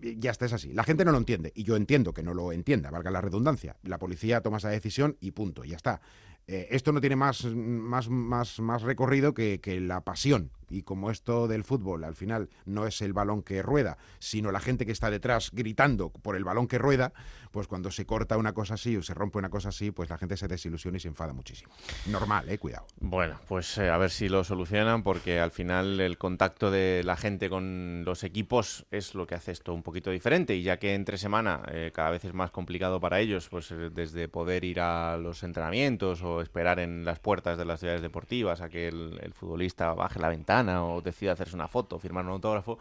Ya está, es así. La gente no lo entiende y yo entiendo que no lo entienda, valga la redundancia. La policía toma esa decisión y punto, ya está. Esto no tiene más, más, más, más recorrido que la pasión. Y como esto del fútbol al final no es el balón que rueda, sino la gente que está detrás gritando por el balón que rueda, pues cuando se corta una cosa así o se rompe una cosa así, pues la gente se desilusiona y se enfada muchísimo. Normal, eh, cuidado. Bueno, pues eh, a ver si lo solucionan porque al final el contacto de la gente con los equipos es lo que hace esto un poquito diferente y ya que entre semana eh, cada vez es más complicado para ellos, pues eh, desde poder ir a los entrenamientos o esperar en las puertas de las ciudades deportivas a que el, el futbolista baje la ventana o decida hacerse una foto, firmar un autógrafo,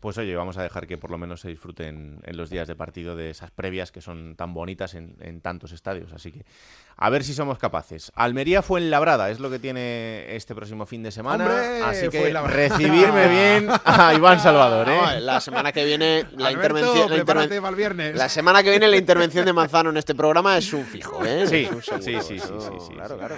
pues oye, vamos a dejar que por lo menos se disfruten en los días de partido de esas previas que son tan bonitas en, en tantos estadios. Así que a ver si somos capaces. Almería fue en Labrada, es lo que tiene este próximo fin de semana. ¡Hombre! así que recibirme bien a Iván Salvador. ¿eh? No, la semana que viene la Alberto, intervención. La, interven- para el viernes. la semana que viene la intervención de Manzano en este programa es un fijo, ¿eh? Sí, Es un seguro, sí, sí, sí, sí, sí, Claro, sí. claro.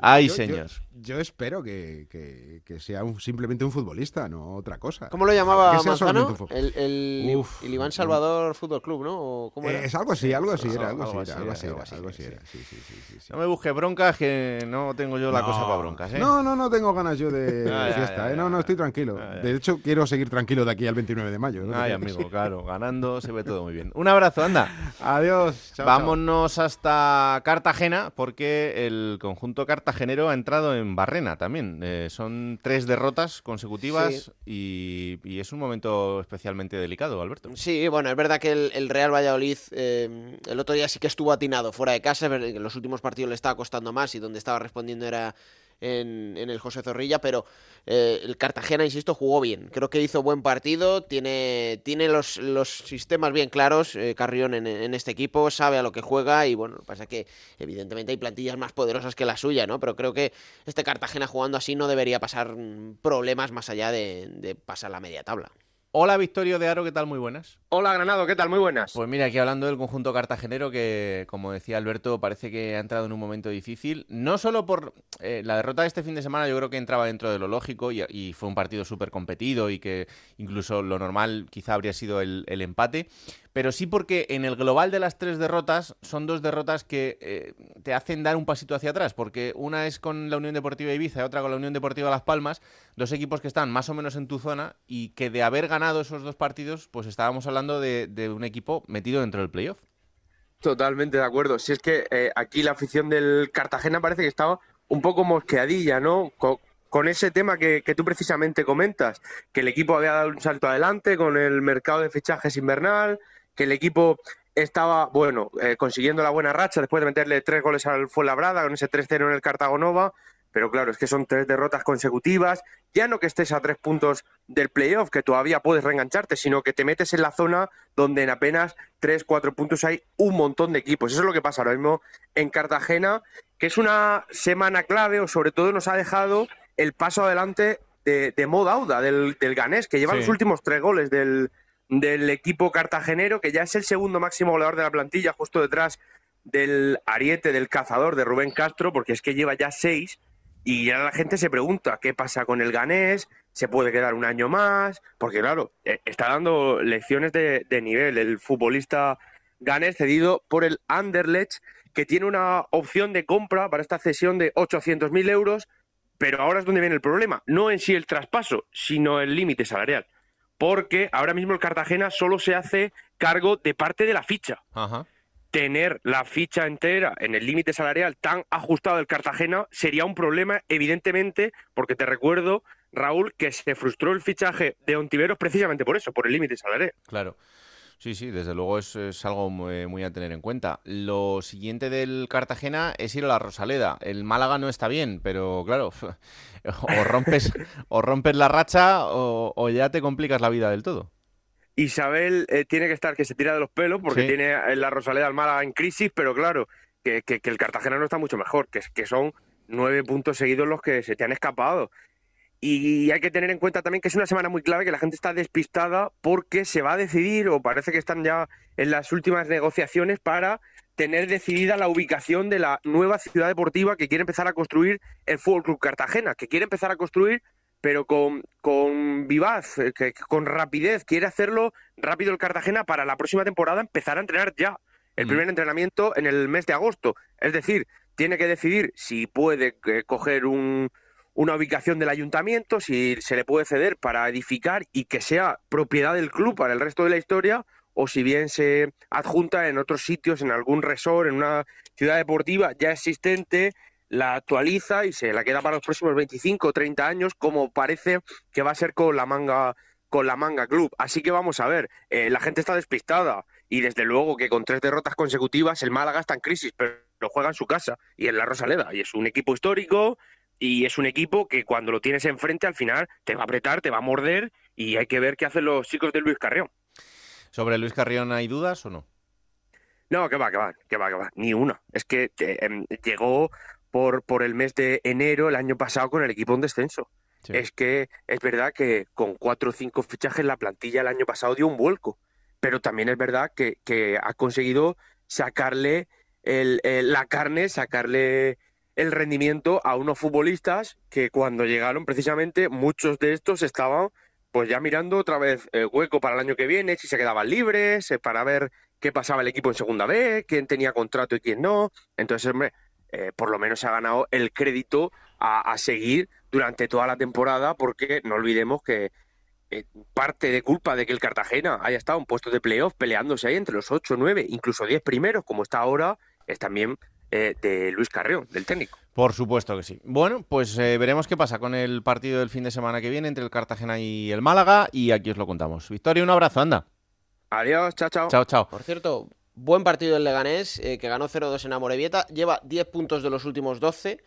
Ay, Yo- yo- señor. Yo, espero que, que- que sea un- simplemente un futbolista, no otra cosa. ¿Cómo lo llamaba Manzano? El, el, Uf, el Iván Salvador Fútbol Club, ¿no? ¿O ¿Cómo era? Eh, es algo así, algo así era, algo así era, algo así algo era, así algo era, así sí. era. Sí, sí, sí, sí, sí. No me busques broncas, que no tengo yo la cosa para broncas. ¿eh? No, no, no tengo ganas yo de ya, fiesta, ya, ¿eh? No, no, estoy tranquilo. De hecho, quiero seguir tranquilo de aquí al 29 de mayo. ¿no? Ay, amigo, claro, ganando se ve todo muy bien. Un abrazo, anda. Adiós. chao, chao. Vámonos hasta Cartagena porque el conjunto cartagenero ha entrado en barrena también. Eh, son tres derrotas consecutivas y, y es un momento especialmente delicado, Alberto. Sí, bueno, es verdad que el, el Real Valladolid eh, el otro día sí que estuvo atinado fuera de casa, en los últimos partidos le estaba costando más y donde estaba respondiendo era en, en el José Zorrilla, pero eh, el Cartagena, insisto, jugó bien. Creo que hizo buen partido, tiene, tiene los, los sistemas bien claros, eh, Carrión en, este equipo, sabe a lo que juega y bueno, pasa que evidentemente hay plantillas más poderosas que la suya, ¿no? Pero creo que este Cartagena jugando así no debería pasar mm, problemas más allá de pasar la media tabla. Hola, Victorio de Aro, ¿qué tal? Muy buenas. Hola, Granado, ¿qué tal? Muy buenas. Pues mira, aquí hablando del conjunto cartagenero que, como decía Alberto, parece que ha entrado en un momento difícil. No solo por eh, la derrota de este fin de semana, yo creo que entraba dentro de lo lógico y, y fue un partido súper competido y que incluso lo normal quizá habría sido el, el empate. Pero sí porque en el global de las tres derrotas son dos derrotas que eh, te hacen dar un pasito hacia atrás, porque una es con la Unión Deportiva Ibiza y otra con la Unión Deportiva Las Palmas, dos equipos que están más o menos en tu zona y que de haber ganado esos dos partidos, pues estábamos hablando de, un equipo metido dentro del playoff. Totalmente de acuerdo. Si es que eh, aquí la afición del Cartagena parece que estaba un poco mosqueadilla, ¿no? Con, con ese tema que, que, tú precisamente comentas, que el equipo había dado un salto adelante con el mercado de fichajes invernal, que el equipo estaba, bueno, eh, consiguiendo la buena racha después de meterle tres goles al Fuenlabrada con ese 3-0 en el Cartagonova, pero claro, es que son tres derrotas consecutivas, ya no que estés a tres puntos del playoff, que todavía puedes reengancharte, sino que te metes en la zona donde en apenas tres, cuatro puntos hay un montón de equipos. Eso es lo que pasa ahora mismo en Cartagena, que es una semana clave, o sobre todo nos ha dejado el paso adelante de, de Mo Dauda, del, del ganés, que lleva sí. los últimos tres goles del, del equipo cartagenero, que ya es el segundo máximo goleador de la plantilla, justo detrás del ariete del cazador de Rubén Castro, porque es que lleva ya seis y ya la gente se pregunta qué pasa con el ganés, se puede quedar un año más, porque claro, eh, está dando lecciones de, nivel. El futbolista ganés cedido por el Anderlecht, que tiene una opción de compra para esta cesión de 800.000 euros, pero ahora es donde viene el problema, no en sí el traspaso, sino el límite salarial, porque ahora mismo el Cartagena solo se hace cargo de parte de la ficha. Ajá tener la ficha entera en el límite salarial tan ajustado del Cartagena sería un problema, evidentemente, porque te recuerdo, Raúl, que se frustró el fichaje de Ontiveros precisamente por eso, por el límite salarial. Claro. Sí, sí, desde luego es, es algo muy, muy, a tener en cuenta. Lo siguiente del Cartagena es ir a la Rosaleda. El Málaga no está bien, pero claro, o rompes, o rompes la racha o, o ya te complicas la vida del todo. Isabel eh, tiene que estar que se tira de los pelos porque sí. tiene la Rosaleda al Málaga en crisis, pero claro, que, que, que, el Cartagena no está mucho mejor, que, que son nueve puntos seguidos los que se te han escapado. Y hay que tener en cuenta también que es una semana muy clave, que la gente está despistada porque se va a decidir, o parece que están ya en las últimas negociaciones para tener decidida la ubicación de la nueva ciudad deportiva que quiere empezar a construir el Fútbol Club Cartagena, que quiere empezar a construir pero con, con vivaz, eh, que, con rapidez. Quiere hacerlo rápido el Cartagena para la próxima temporada empezar a entrenar ya. El mm. primer entrenamiento en el mes de agosto. Es decir, tiene que decidir si puede eh, coger un, una ubicación del ayuntamiento, si se le puede ceder para edificar y que sea propiedad del club para el resto de la historia, o si bien se adjunta en otros sitios, en algún resort, en una ciudad deportiva ya existente, la actualiza y se la queda para los próximos 25 o 30 años, como parece que va a ser con la manga con la manga club. Así que vamos a ver, eh, la gente está despistada y desde luego que con tres derrotas consecutivas el Málaga está en crisis, pero juega en su casa y en la Rosaleda y es un equipo histórico y es un equipo que cuando lo tienes enfrente al final te va a apretar, te va a morder y hay que ver qué hacen los chicos de Luis Carrión. ¿Sobre Luis Carrión hay dudas o no? No, que va, que va, que va, que va, ni una. Es que eh, llegó por, por el mes de enero el año pasado con el equipo en descenso. Sí. Es que es verdad que con cuatro o cinco fichajes la plantilla el año pasado dio un vuelco, pero también es verdad que, que ha conseguido sacarle el, el, la carne, sacarle el rendimiento a unos futbolistas que cuando llegaron precisamente muchos de estos estaban pues ya mirando otra vez el hueco para el año que viene, si se quedaban libres, eh, para ver qué pasaba el equipo en segunda B, quién tenía contrato y quién no. Entonces, eh, por lo menos ha ganado el crédito a, a, seguir durante toda la temporada, porque no olvidemos que eh, parte de culpa de que el Cartagena haya estado en puestos de playoff peleándose ahí entre los 8, 9, incluso 10 primeros, como está ahora, es también eh, de Luis Carreón, del técnico. Por supuesto que sí. Bueno, pues eh, veremos qué pasa con el partido del fin de semana que viene entre el Cartagena y el Málaga, y aquí os lo contamos. Victoria, un abrazo, anda. Adiós, chao, chao. Chao, chao. Por cierto, Buen partido el Leganés, eh, que ganó 0-2 en Amorebieta. Lleva 10 puntos de los últimos 12.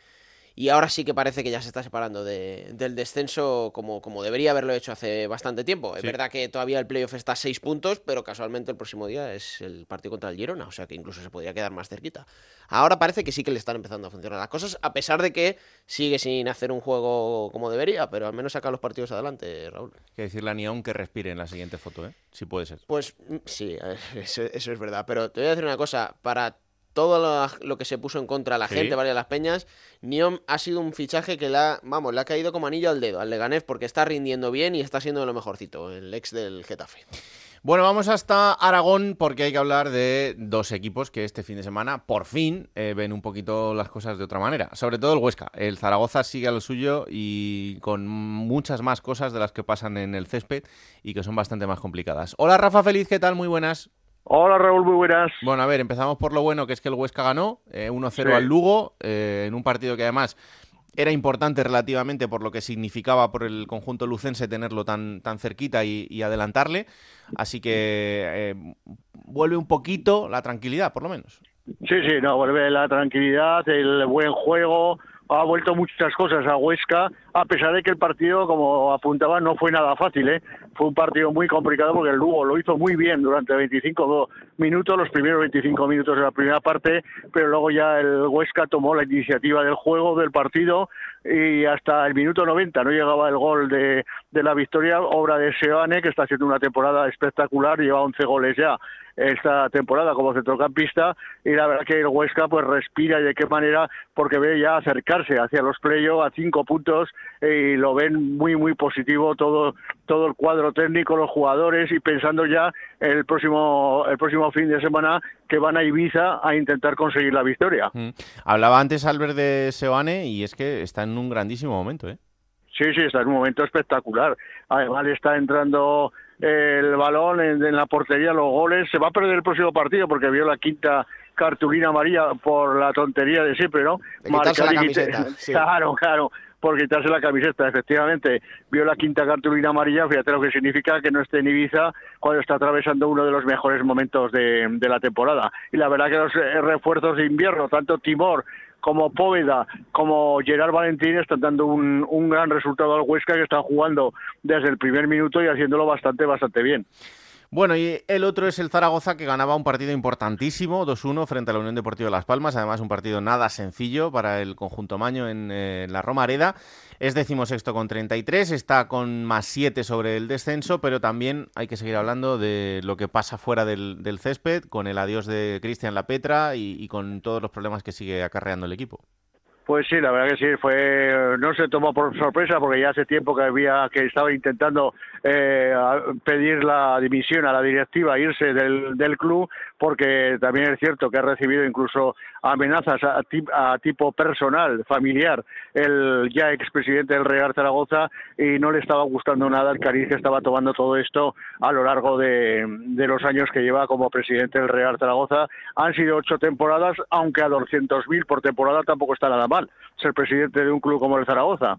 Y ahora sí que parece que ya se está separando de, del descenso como, como debería haberlo hecho hace bastante tiempo. Sí. Es verdad que todavía el playoff está a 6 puntos, pero casualmente el próximo día es el partido contra el Girona, o sea que incluso se podría quedar más cerquita. Ahora parece que sí que le están empezando a funcionar las cosas, a pesar de que sigue sin hacer un juego como debería, pero al menos saca los partidos adelante, Raúl. Hay que decirle a Nión que respire en la siguiente foto, ¿eh? Si puede ser. Pues sí, eso, eso es verdad, pero te voy a decir una cosa, para todo lo, que se puso en contra a la ¿Sí? gente, varias las peñas, Niom ha sido un fichaje que le ha, vamos, le ha caído como anillo al dedo al Leganés porque está rindiendo bien y está siendo lo mejorcito, el ex del Getafe. Bueno, vamos hasta Aragón porque hay que hablar de dos equipos que este fin de semana por fin eh, ven un poquito las cosas de otra manera. Sobre todo el Huesca. El Zaragoza sigue a lo suyo y con muchas más cosas de las que pasan en el césped y que son bastante más complicadas. Hola Rafa Feliz, ¿qué tal? Muy buenas. Hola Raúl, muy buenas. Bueno, a ver, empezamos por lo bueno, que es que el Huesca ganó 1-0 Sí. al Lugo, eh, en un partido que además era importante relativamente por lo que significaba por el conjunto lucense tenerlo tan, tan cerquita y, y adelantarle. Así que eh, vuelve un poquito la tranquilidad, por lo menos. Sí, sí, no, vuelve la tranquilidad, el buen juego, ha vuelto muchas cosas a Huesca, a pesar de que el partido, como apuntaba, no fue nada fácil, ¿eh? Fue un partido muy complicado porque el Lugo lo hizo muy bien durante 25 do- minutos, los primeros 25 minutos de la primera parte, pero luego ya el Huesca tomó la iniciativa del juego, del partido, y hasta el minuto 90 no llegaba el gol de, de la victoria, obra de Seoane, que está haciendo una temporada espectacular, lleva 11 goles ya esta temporada como centrocampista y la verdad que el Huesca pues respira y de qué manera porque ve ya acercarse hacia los playoffs a cinco puntos y lo ven muy muy positivo todo todo el cuadro técnico los jugadores y pensando ya el próximo el próximo fin de semana que van a Ibiza a intentar conseguir la victoria Mm. Hablaba antes Albert de Seoane y es que está en un grandísimo momento, ¿eh? Sí, sí, está en un momento espectacular. Además está entrando el balón en, en la portería, los goles. Se va a perder el próximo partido porque vio la quinta cartulina amarilla por la tontería de siempre, ¿no? De la y sí. Claro, claro, por quitarse la camiseta, efectivamente. Vio la quinta cartulina amarilla, fíjate lo que significa que no esté en Ibiza cuando está atravesando uno de los mejores momentos de, de la temporada. Y la verdad que los eh, refuerzos de invierno, tanto Timor como Póveda, como Gerard Valentín están dando un, un gran resultado al Huesca que está jugando desde el primer minuto y haciéndolo bastante, bastante bien. Bueno, y el otro es el Zaragoza que ganaba un partido importantísimo, 2-1 frente a la Unión Deportiva de Las Palmas. Además, un partido nada sencillo para el conjunto Maño en eh, la Romareda. Es decimosexto con 33, está con más 7 sobre el descenso, pero también hay que seguir hablando de lo que pasa fuera del, del césped, con el adiós de Cristian Lapetra y, y con todos los problemas que sigue acarreando el equipo. Pues sí, la verdad que sí, fue no se tomó por sorpresa porque ya hace tiempo que había que estaba intentando eh, pedir la dimisión a la directiva, irse del, del club, porque también es cierto que ha recibido incluso amenazas a, a tipo personal, familiar, el ya expresidente del Real Zaragoza y no le estaba gustando nada el cariz que estaba tomando todo esto a lo largo de, de los años que lleva como presidente del Real Zaragoza. Han sido ocho temporadas, aunque a 200.000 por temporada tampoco está nada mal ser presidente de un club como el Zaragoza.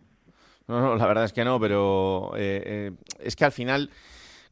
No, no, la verdad es que no, pero eh, eh, es que al final,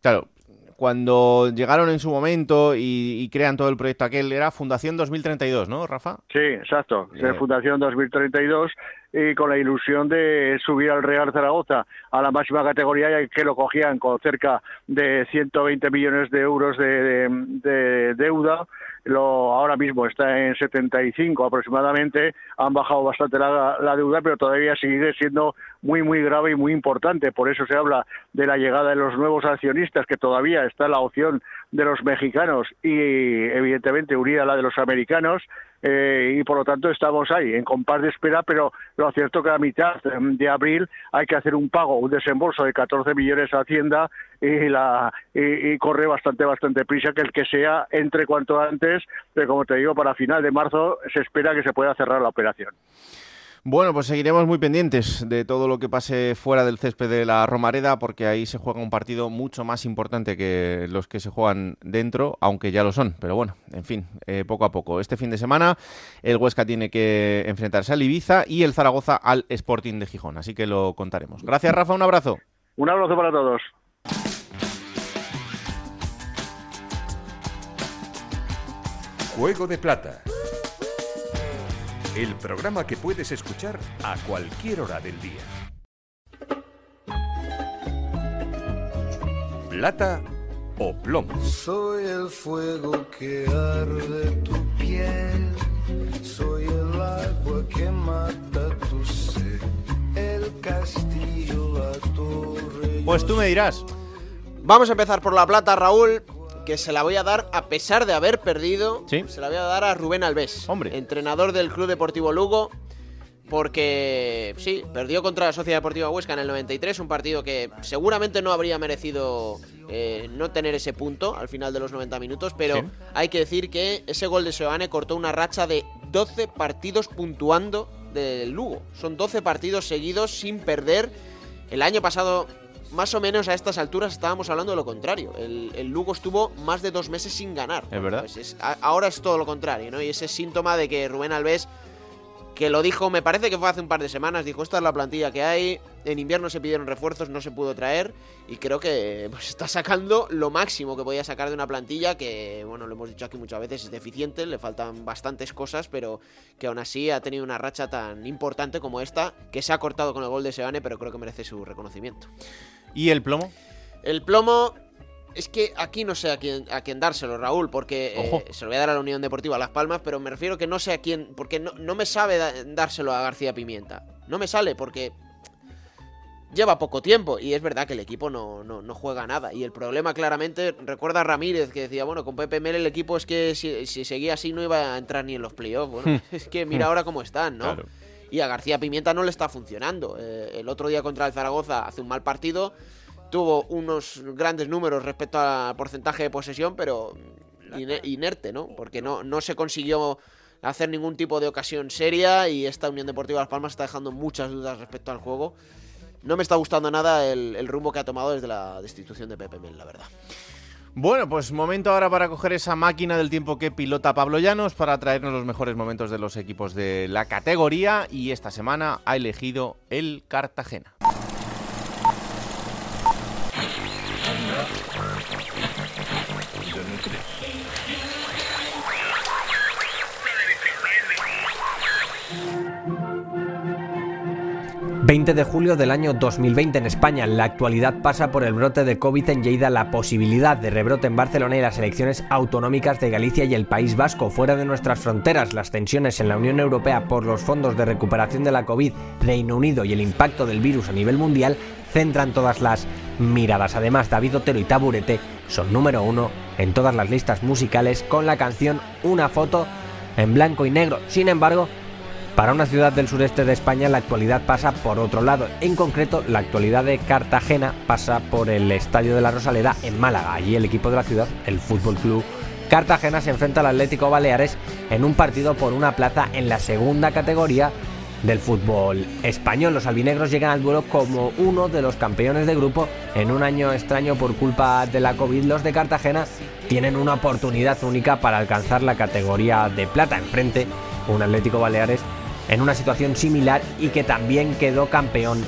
claro, cuando llegaron en su momento y, y crean todo el proyecto aquel, era Fundación 2032, ¿no, Rafa? Sí, exacto. Eh. Fundación 2032 y con la ilusión de subir al Real Zaragoza a la máxima categoría que lo cogían con cerca de 120 millones de euros de deuda. Lo, ahora mismo está en 75 aproximadamente. Han bajado bastante la, la deuda, pero todavía sigue siendo muy, muy grave y muy importante. Por eso se habla de la llegada de los nuevos accionistas, que todavía está la opción de los mexicanos y evidentemente unida a la de los americanos. Eh, y por lo tanto estamos ahí en compás de espera, pero lo cierto que a mitad em, de abril hay que hacer un pago, un desembolso de 14 millones a Hacienda y, la, y, y corre bastante, bastante prisa que el que sea entre cuanto antes, pero como te digo, para final de marzo se espera que se pueda cerrar la operación. Bueno, pues seguiremos muy pendientes de todo lo que pase fuera del césped de la Romareda, porque ahí se juega un partido mucho más importante que los que se juegan dentro, aunque ya lo son. Pero bueno, en fin, eh, poco a poco. Este fin de semana el Huesca tiene que enfrentarse al Ibiza y el Zaragoza al Sporting de Gijón, así que lo contaremos. Gracias, Rafa, un abrazo. Un abrazo para todos. Juego de Plata. El programa que puedes escuchar a cualquier hora del día. Plata o plomo. Soy el fuego que arde tu piel, soy el agua que mata tu sed, el castillo, la torre. Pues tú me dirás. Vamos a empezar por la plata, Raúl, que se la voy a dar a pesar de haber perdido. Sí. Se la voy a dar a Rubén Alves, Hombre. entrenador del Club Deportivo Lugo. porque sí, perdió contra la Sociedad Deportiva Huesca en el 93, un partido que seguramente no habría merecido eh, no tener ese punto al final de los 90 minutos, pero Sí. hay que decir que ese gol de Seoane cortó una racha de 12 partidos puntuando del Lugo. Son 12 partidos seguidos sin perder. El año pasado, más o menos a estas alturas, estábamos hablando de lo contrario. El, el Lugo estuvo más de dos meses sin ganar. Es verdad. Pues es- a- ahora es todo lo contrario, ¿no? Y ese es síntoma de que Rubén Alves, que lo dijo, me parece que fue hace un par de semanas, dijo, esta es la plantilla que hay, en invierno se pidieron refuerzos, no se pudo traer, y creo que pues, está sacando lo máximo que podía sacar de una plantilla que, bueno, lo hemos dicho aquí muchas veces, es deficiente, le faltan bastantes cosas, pero que aún así ha tenido una racha tan importante como esta, que se ha cortado con el gol de Sebane, pero creo que merece su reconocimiento. ¿Y el plomo? El plomo. Es que aquí no sé a quién, a quién dárselo, Raúl, porque eh, se lo voy a dar a la Unión Deportiva Las Palmas, pero me refiero que no sé a quién, porque no, no me sabe da- dárselo a García Pimienta. No me sale porque lleva poco tiempo y es verdad que el equipo no, no, no juega nada. Y el problema claramente, recuerda a Ramírez que decía, bueno, con Pepe Mel el equipo es que si, si seguía así no iba a entrar ni en los playoffs. Bueno, Hmm. es que mira ahora cómo están, ¿no? Claro. Y a García Pimienta no le está funcionando. Eh, el otro día contra el Zaragoza hace un mal partido, tuvo unos grandes números respecto al porcentaje de posesión, pero ine- inerte, ¿no? Porque no, no se consiguió hacer ningún tipo de ocasión seria y esta Unión Deportiva Las Palmas está dejando muchas dudas respecto al juego. No me está gustando nada el, el rumbo que ha tomado desde la destitución de Pepe Mel, la verdad. Bueno, pues momento ahora para coger esa máquina del tiempo que pilota Pablo Llanos para traernos los mejores momentos de los equipos de la categoría y esta semana ha elegido el Cartagena. 20 de julio del año 2020 en España. La actualidad pasa por el brote de COVID en Lleida, la posibilidad de rebrote en Barcelona y las elecciones autonómicas de Galicia y el País Vasco. Fuera de nuestras fronteras, las tensiones en la Unión Europea por los fondos de recuperación de la COVID, Reino Unido y el impacto del virus a nivel mundial centran todas las miradas. Además, David Otero y Taburete son número uno en todas las listas musicales con la canción Una foto en blanco y negro. Sin embargo, para una ciudad del sureste de España la actualidad pasa por otro lado. En concreto, la actualidad de Cartagena pasa por el Estadio de la Rosaleda en Málaga. Allí el equipo de la ciudad, el Fútbol Club Cartagena, se enfrenta al Atlético Baleares en un partido por una plaza en la segunda categoría del fútbol español. Los albinegros llegan al duelo como uno de los campeones de grupo en un año extraño por culpa de la COVID. Los de Cartagena tienen una oportunidad única para alcanzar la categoría de plata. Enfrente, un Atlético Baleares en una situación similar y que también quedó campeón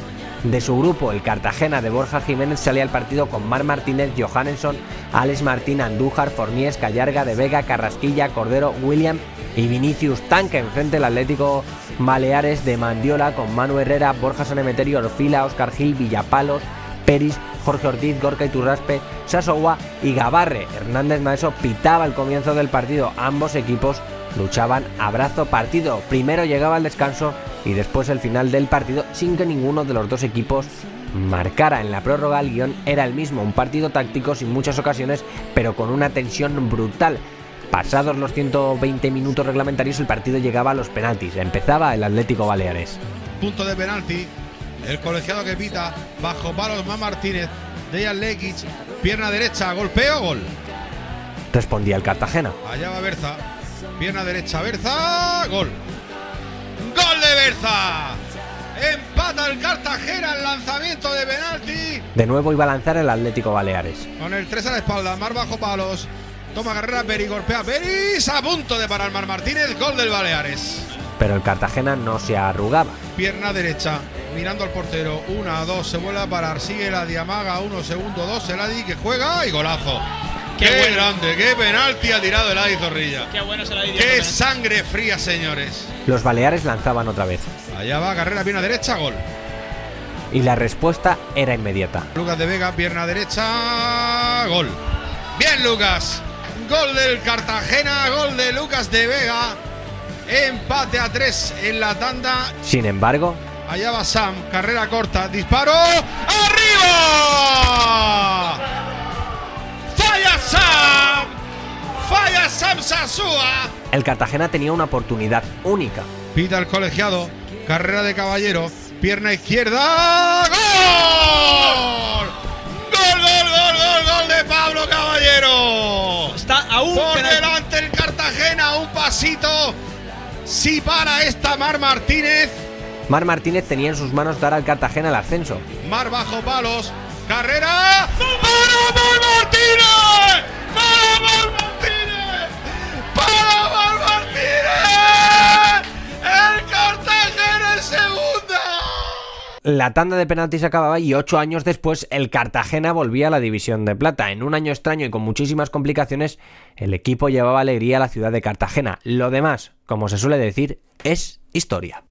de su grupo. El Cartagena de Borja Jiménez salía al partido con Mar Martínez, Johannesson, Alex Martín, Andújar, Fornies, Callarga, De Vega, Carrasquilla, Cordero, William y Vinicius Tanque. Enfrente el Atlético Baleares de Mandiola con Manu Herrera, Borja Sanemeterio, Orfila, Oscar Gil, Villapalos, Peris, Jorge Ortiz, Gorka Iturraspe, Sasowa y Gabarre. Hernández Maeso pitaba el comienzo del partido. Ambos equipos luchaban a brazo partido. Primero llegaba el descanso y después el final del partido sin que ninguno de los dos equipos marcara. En la prórroga el guion era el mismo, un partido táctico sin muchas ocasiones, pero con una tensión brutal. Pasados los 120 minutos reglamentarios el partido llegaba a los penaltis. Empezaba el Atlético Baleares. Punto de penalti. El colegiado que pita bajo palos más Martínez. Dejan Lekic, pierna derecha, golpeo, gol. Respondía el Cartagena. Allá va Berza. Pierna derecha, Berza, gol. ¡Gol de Berza! Empata el Cartagena el lanzamiento de penalti. De nuevo iba a lanzar el Atlético Baleares. Con el 3 a la espalda, Mar bajo palos. Toma carrera Peri, golpea Peris. A punto de parar Mar Martínez, gol del Baleares. Pero el Cartagena no se arrugaba. Pierna derecha, mirando al portero. Una, dos, se vuelve a parar. Sigue la Diamaga, uno, segundo, dos. El Adi que juega y golazo. Qué, bueno. grande, qué penalti ha tirado el Adi Zorrilla. Qué bueno se la dio. Qué sangre fría, señores. Los Baleares lanzaban otra vez. Allá va, carrera, pierna derecha, gol. Y la respuesta era inmediata. Lucas de Vega, pierna derecha, gol. Bien, Lucas. Gol del Cartagena, gol de Lucas de Vega. Empate a tres en la tanda. Sin embargo, Allá va Sam, carrera corta, disparo. ¡Arriba! ¡Falla Sam! ¡Falla Sam Sasúa! el Cartagena tenía una oportunidad única. Pita el colegiado. Carrera de Caballero. Pierna izquierda. ¡Gol! ¡Gol, gol, gol, gol, gol de Pablo Caballero! Está aún Por penalti. delante el Cartagena, un pasito. Sí para esta Mar Martínez. Mar Martínez tenía en sus manos dar al Cartagena el ascenso. Mar bajo palos. Carrera. ¡Para Mar Martínez! ¡Para Mar Martínez! ¡Para Mar Martínez! ¡El Cartagena en segunda! La tanda de penaltis acababa y ocho años después el Cartagena volvía a la división de plata. En un año extraño y con muchísimas complicaciones, el equipo llevaba alegría a la ciudad de Cartagena. Lo demás, como se suele decir, es historia.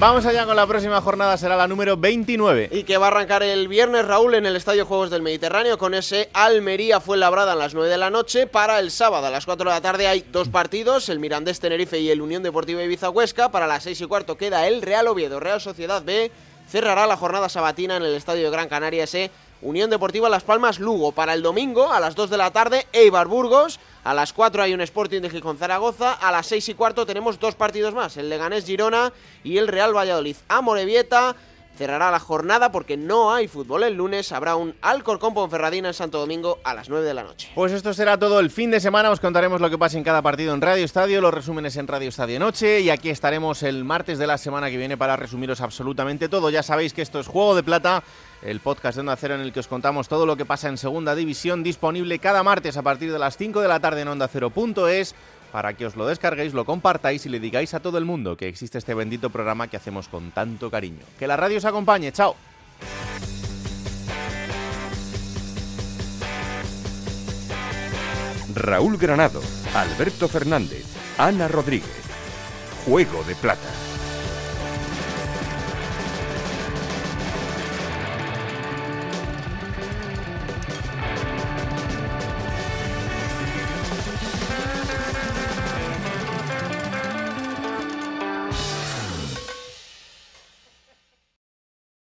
Vamos allá con la próxima jornada, será la número 29. Y que va a arrancar el viernes, Raúl, en el Estadio Juegos del Mediterráneo con ese Almería fue labrada a las 9 de la noche. Para el sábado a las 4 de la tarde hay dos partidos, el Mirandés Tenerife y el Unión Deportiva Ibiza Huesca. Para las 6 y cuarto queda el Real Oviedo, Real Sociedad B. Cerrará la jornada sabatina en el Estadio de Gran Canaria ese Unión Deportiva Las Palmas Lugo. Para el domingo a las 2 de la tarde Eibar Burgos. A las 4 hay un Sporting de Gijón Zaragoza. A las 6 y cuarto tenemos dos partidos más, el Leganés Girona y el Real Valladolid. Amorebieta cerrará la jornada porque no hay fútbol el lunes. Habrá un Alcorcón Ponferradina en Santo Domingo a las 9 de la noche. Pues esto será todo el fin de semana. Os contaremos lo que pasa en cada partido en Radio Estadio, los resúmenes en Radio Estadio Noche. Y aquí estaremos el martes de la semana que viene para resumiros absolutamente todo. Ya sabéis que esto es Juego de Plata, el podcast de Onda Cero en el que os contamos todo lo que pasa en Segunda División, disponible cada martes a partir de las 5 de la tarde en Onda Cero.es para que os lo descarguéis, lo compartáis y le digáis a todo el mundo que existe este bendito programa que hacemos con tanto cariño. Que la radio os acompañe. Chao. Raúl Granado, Alberto Fernández, Ana Rodríguez. Juego de Plata.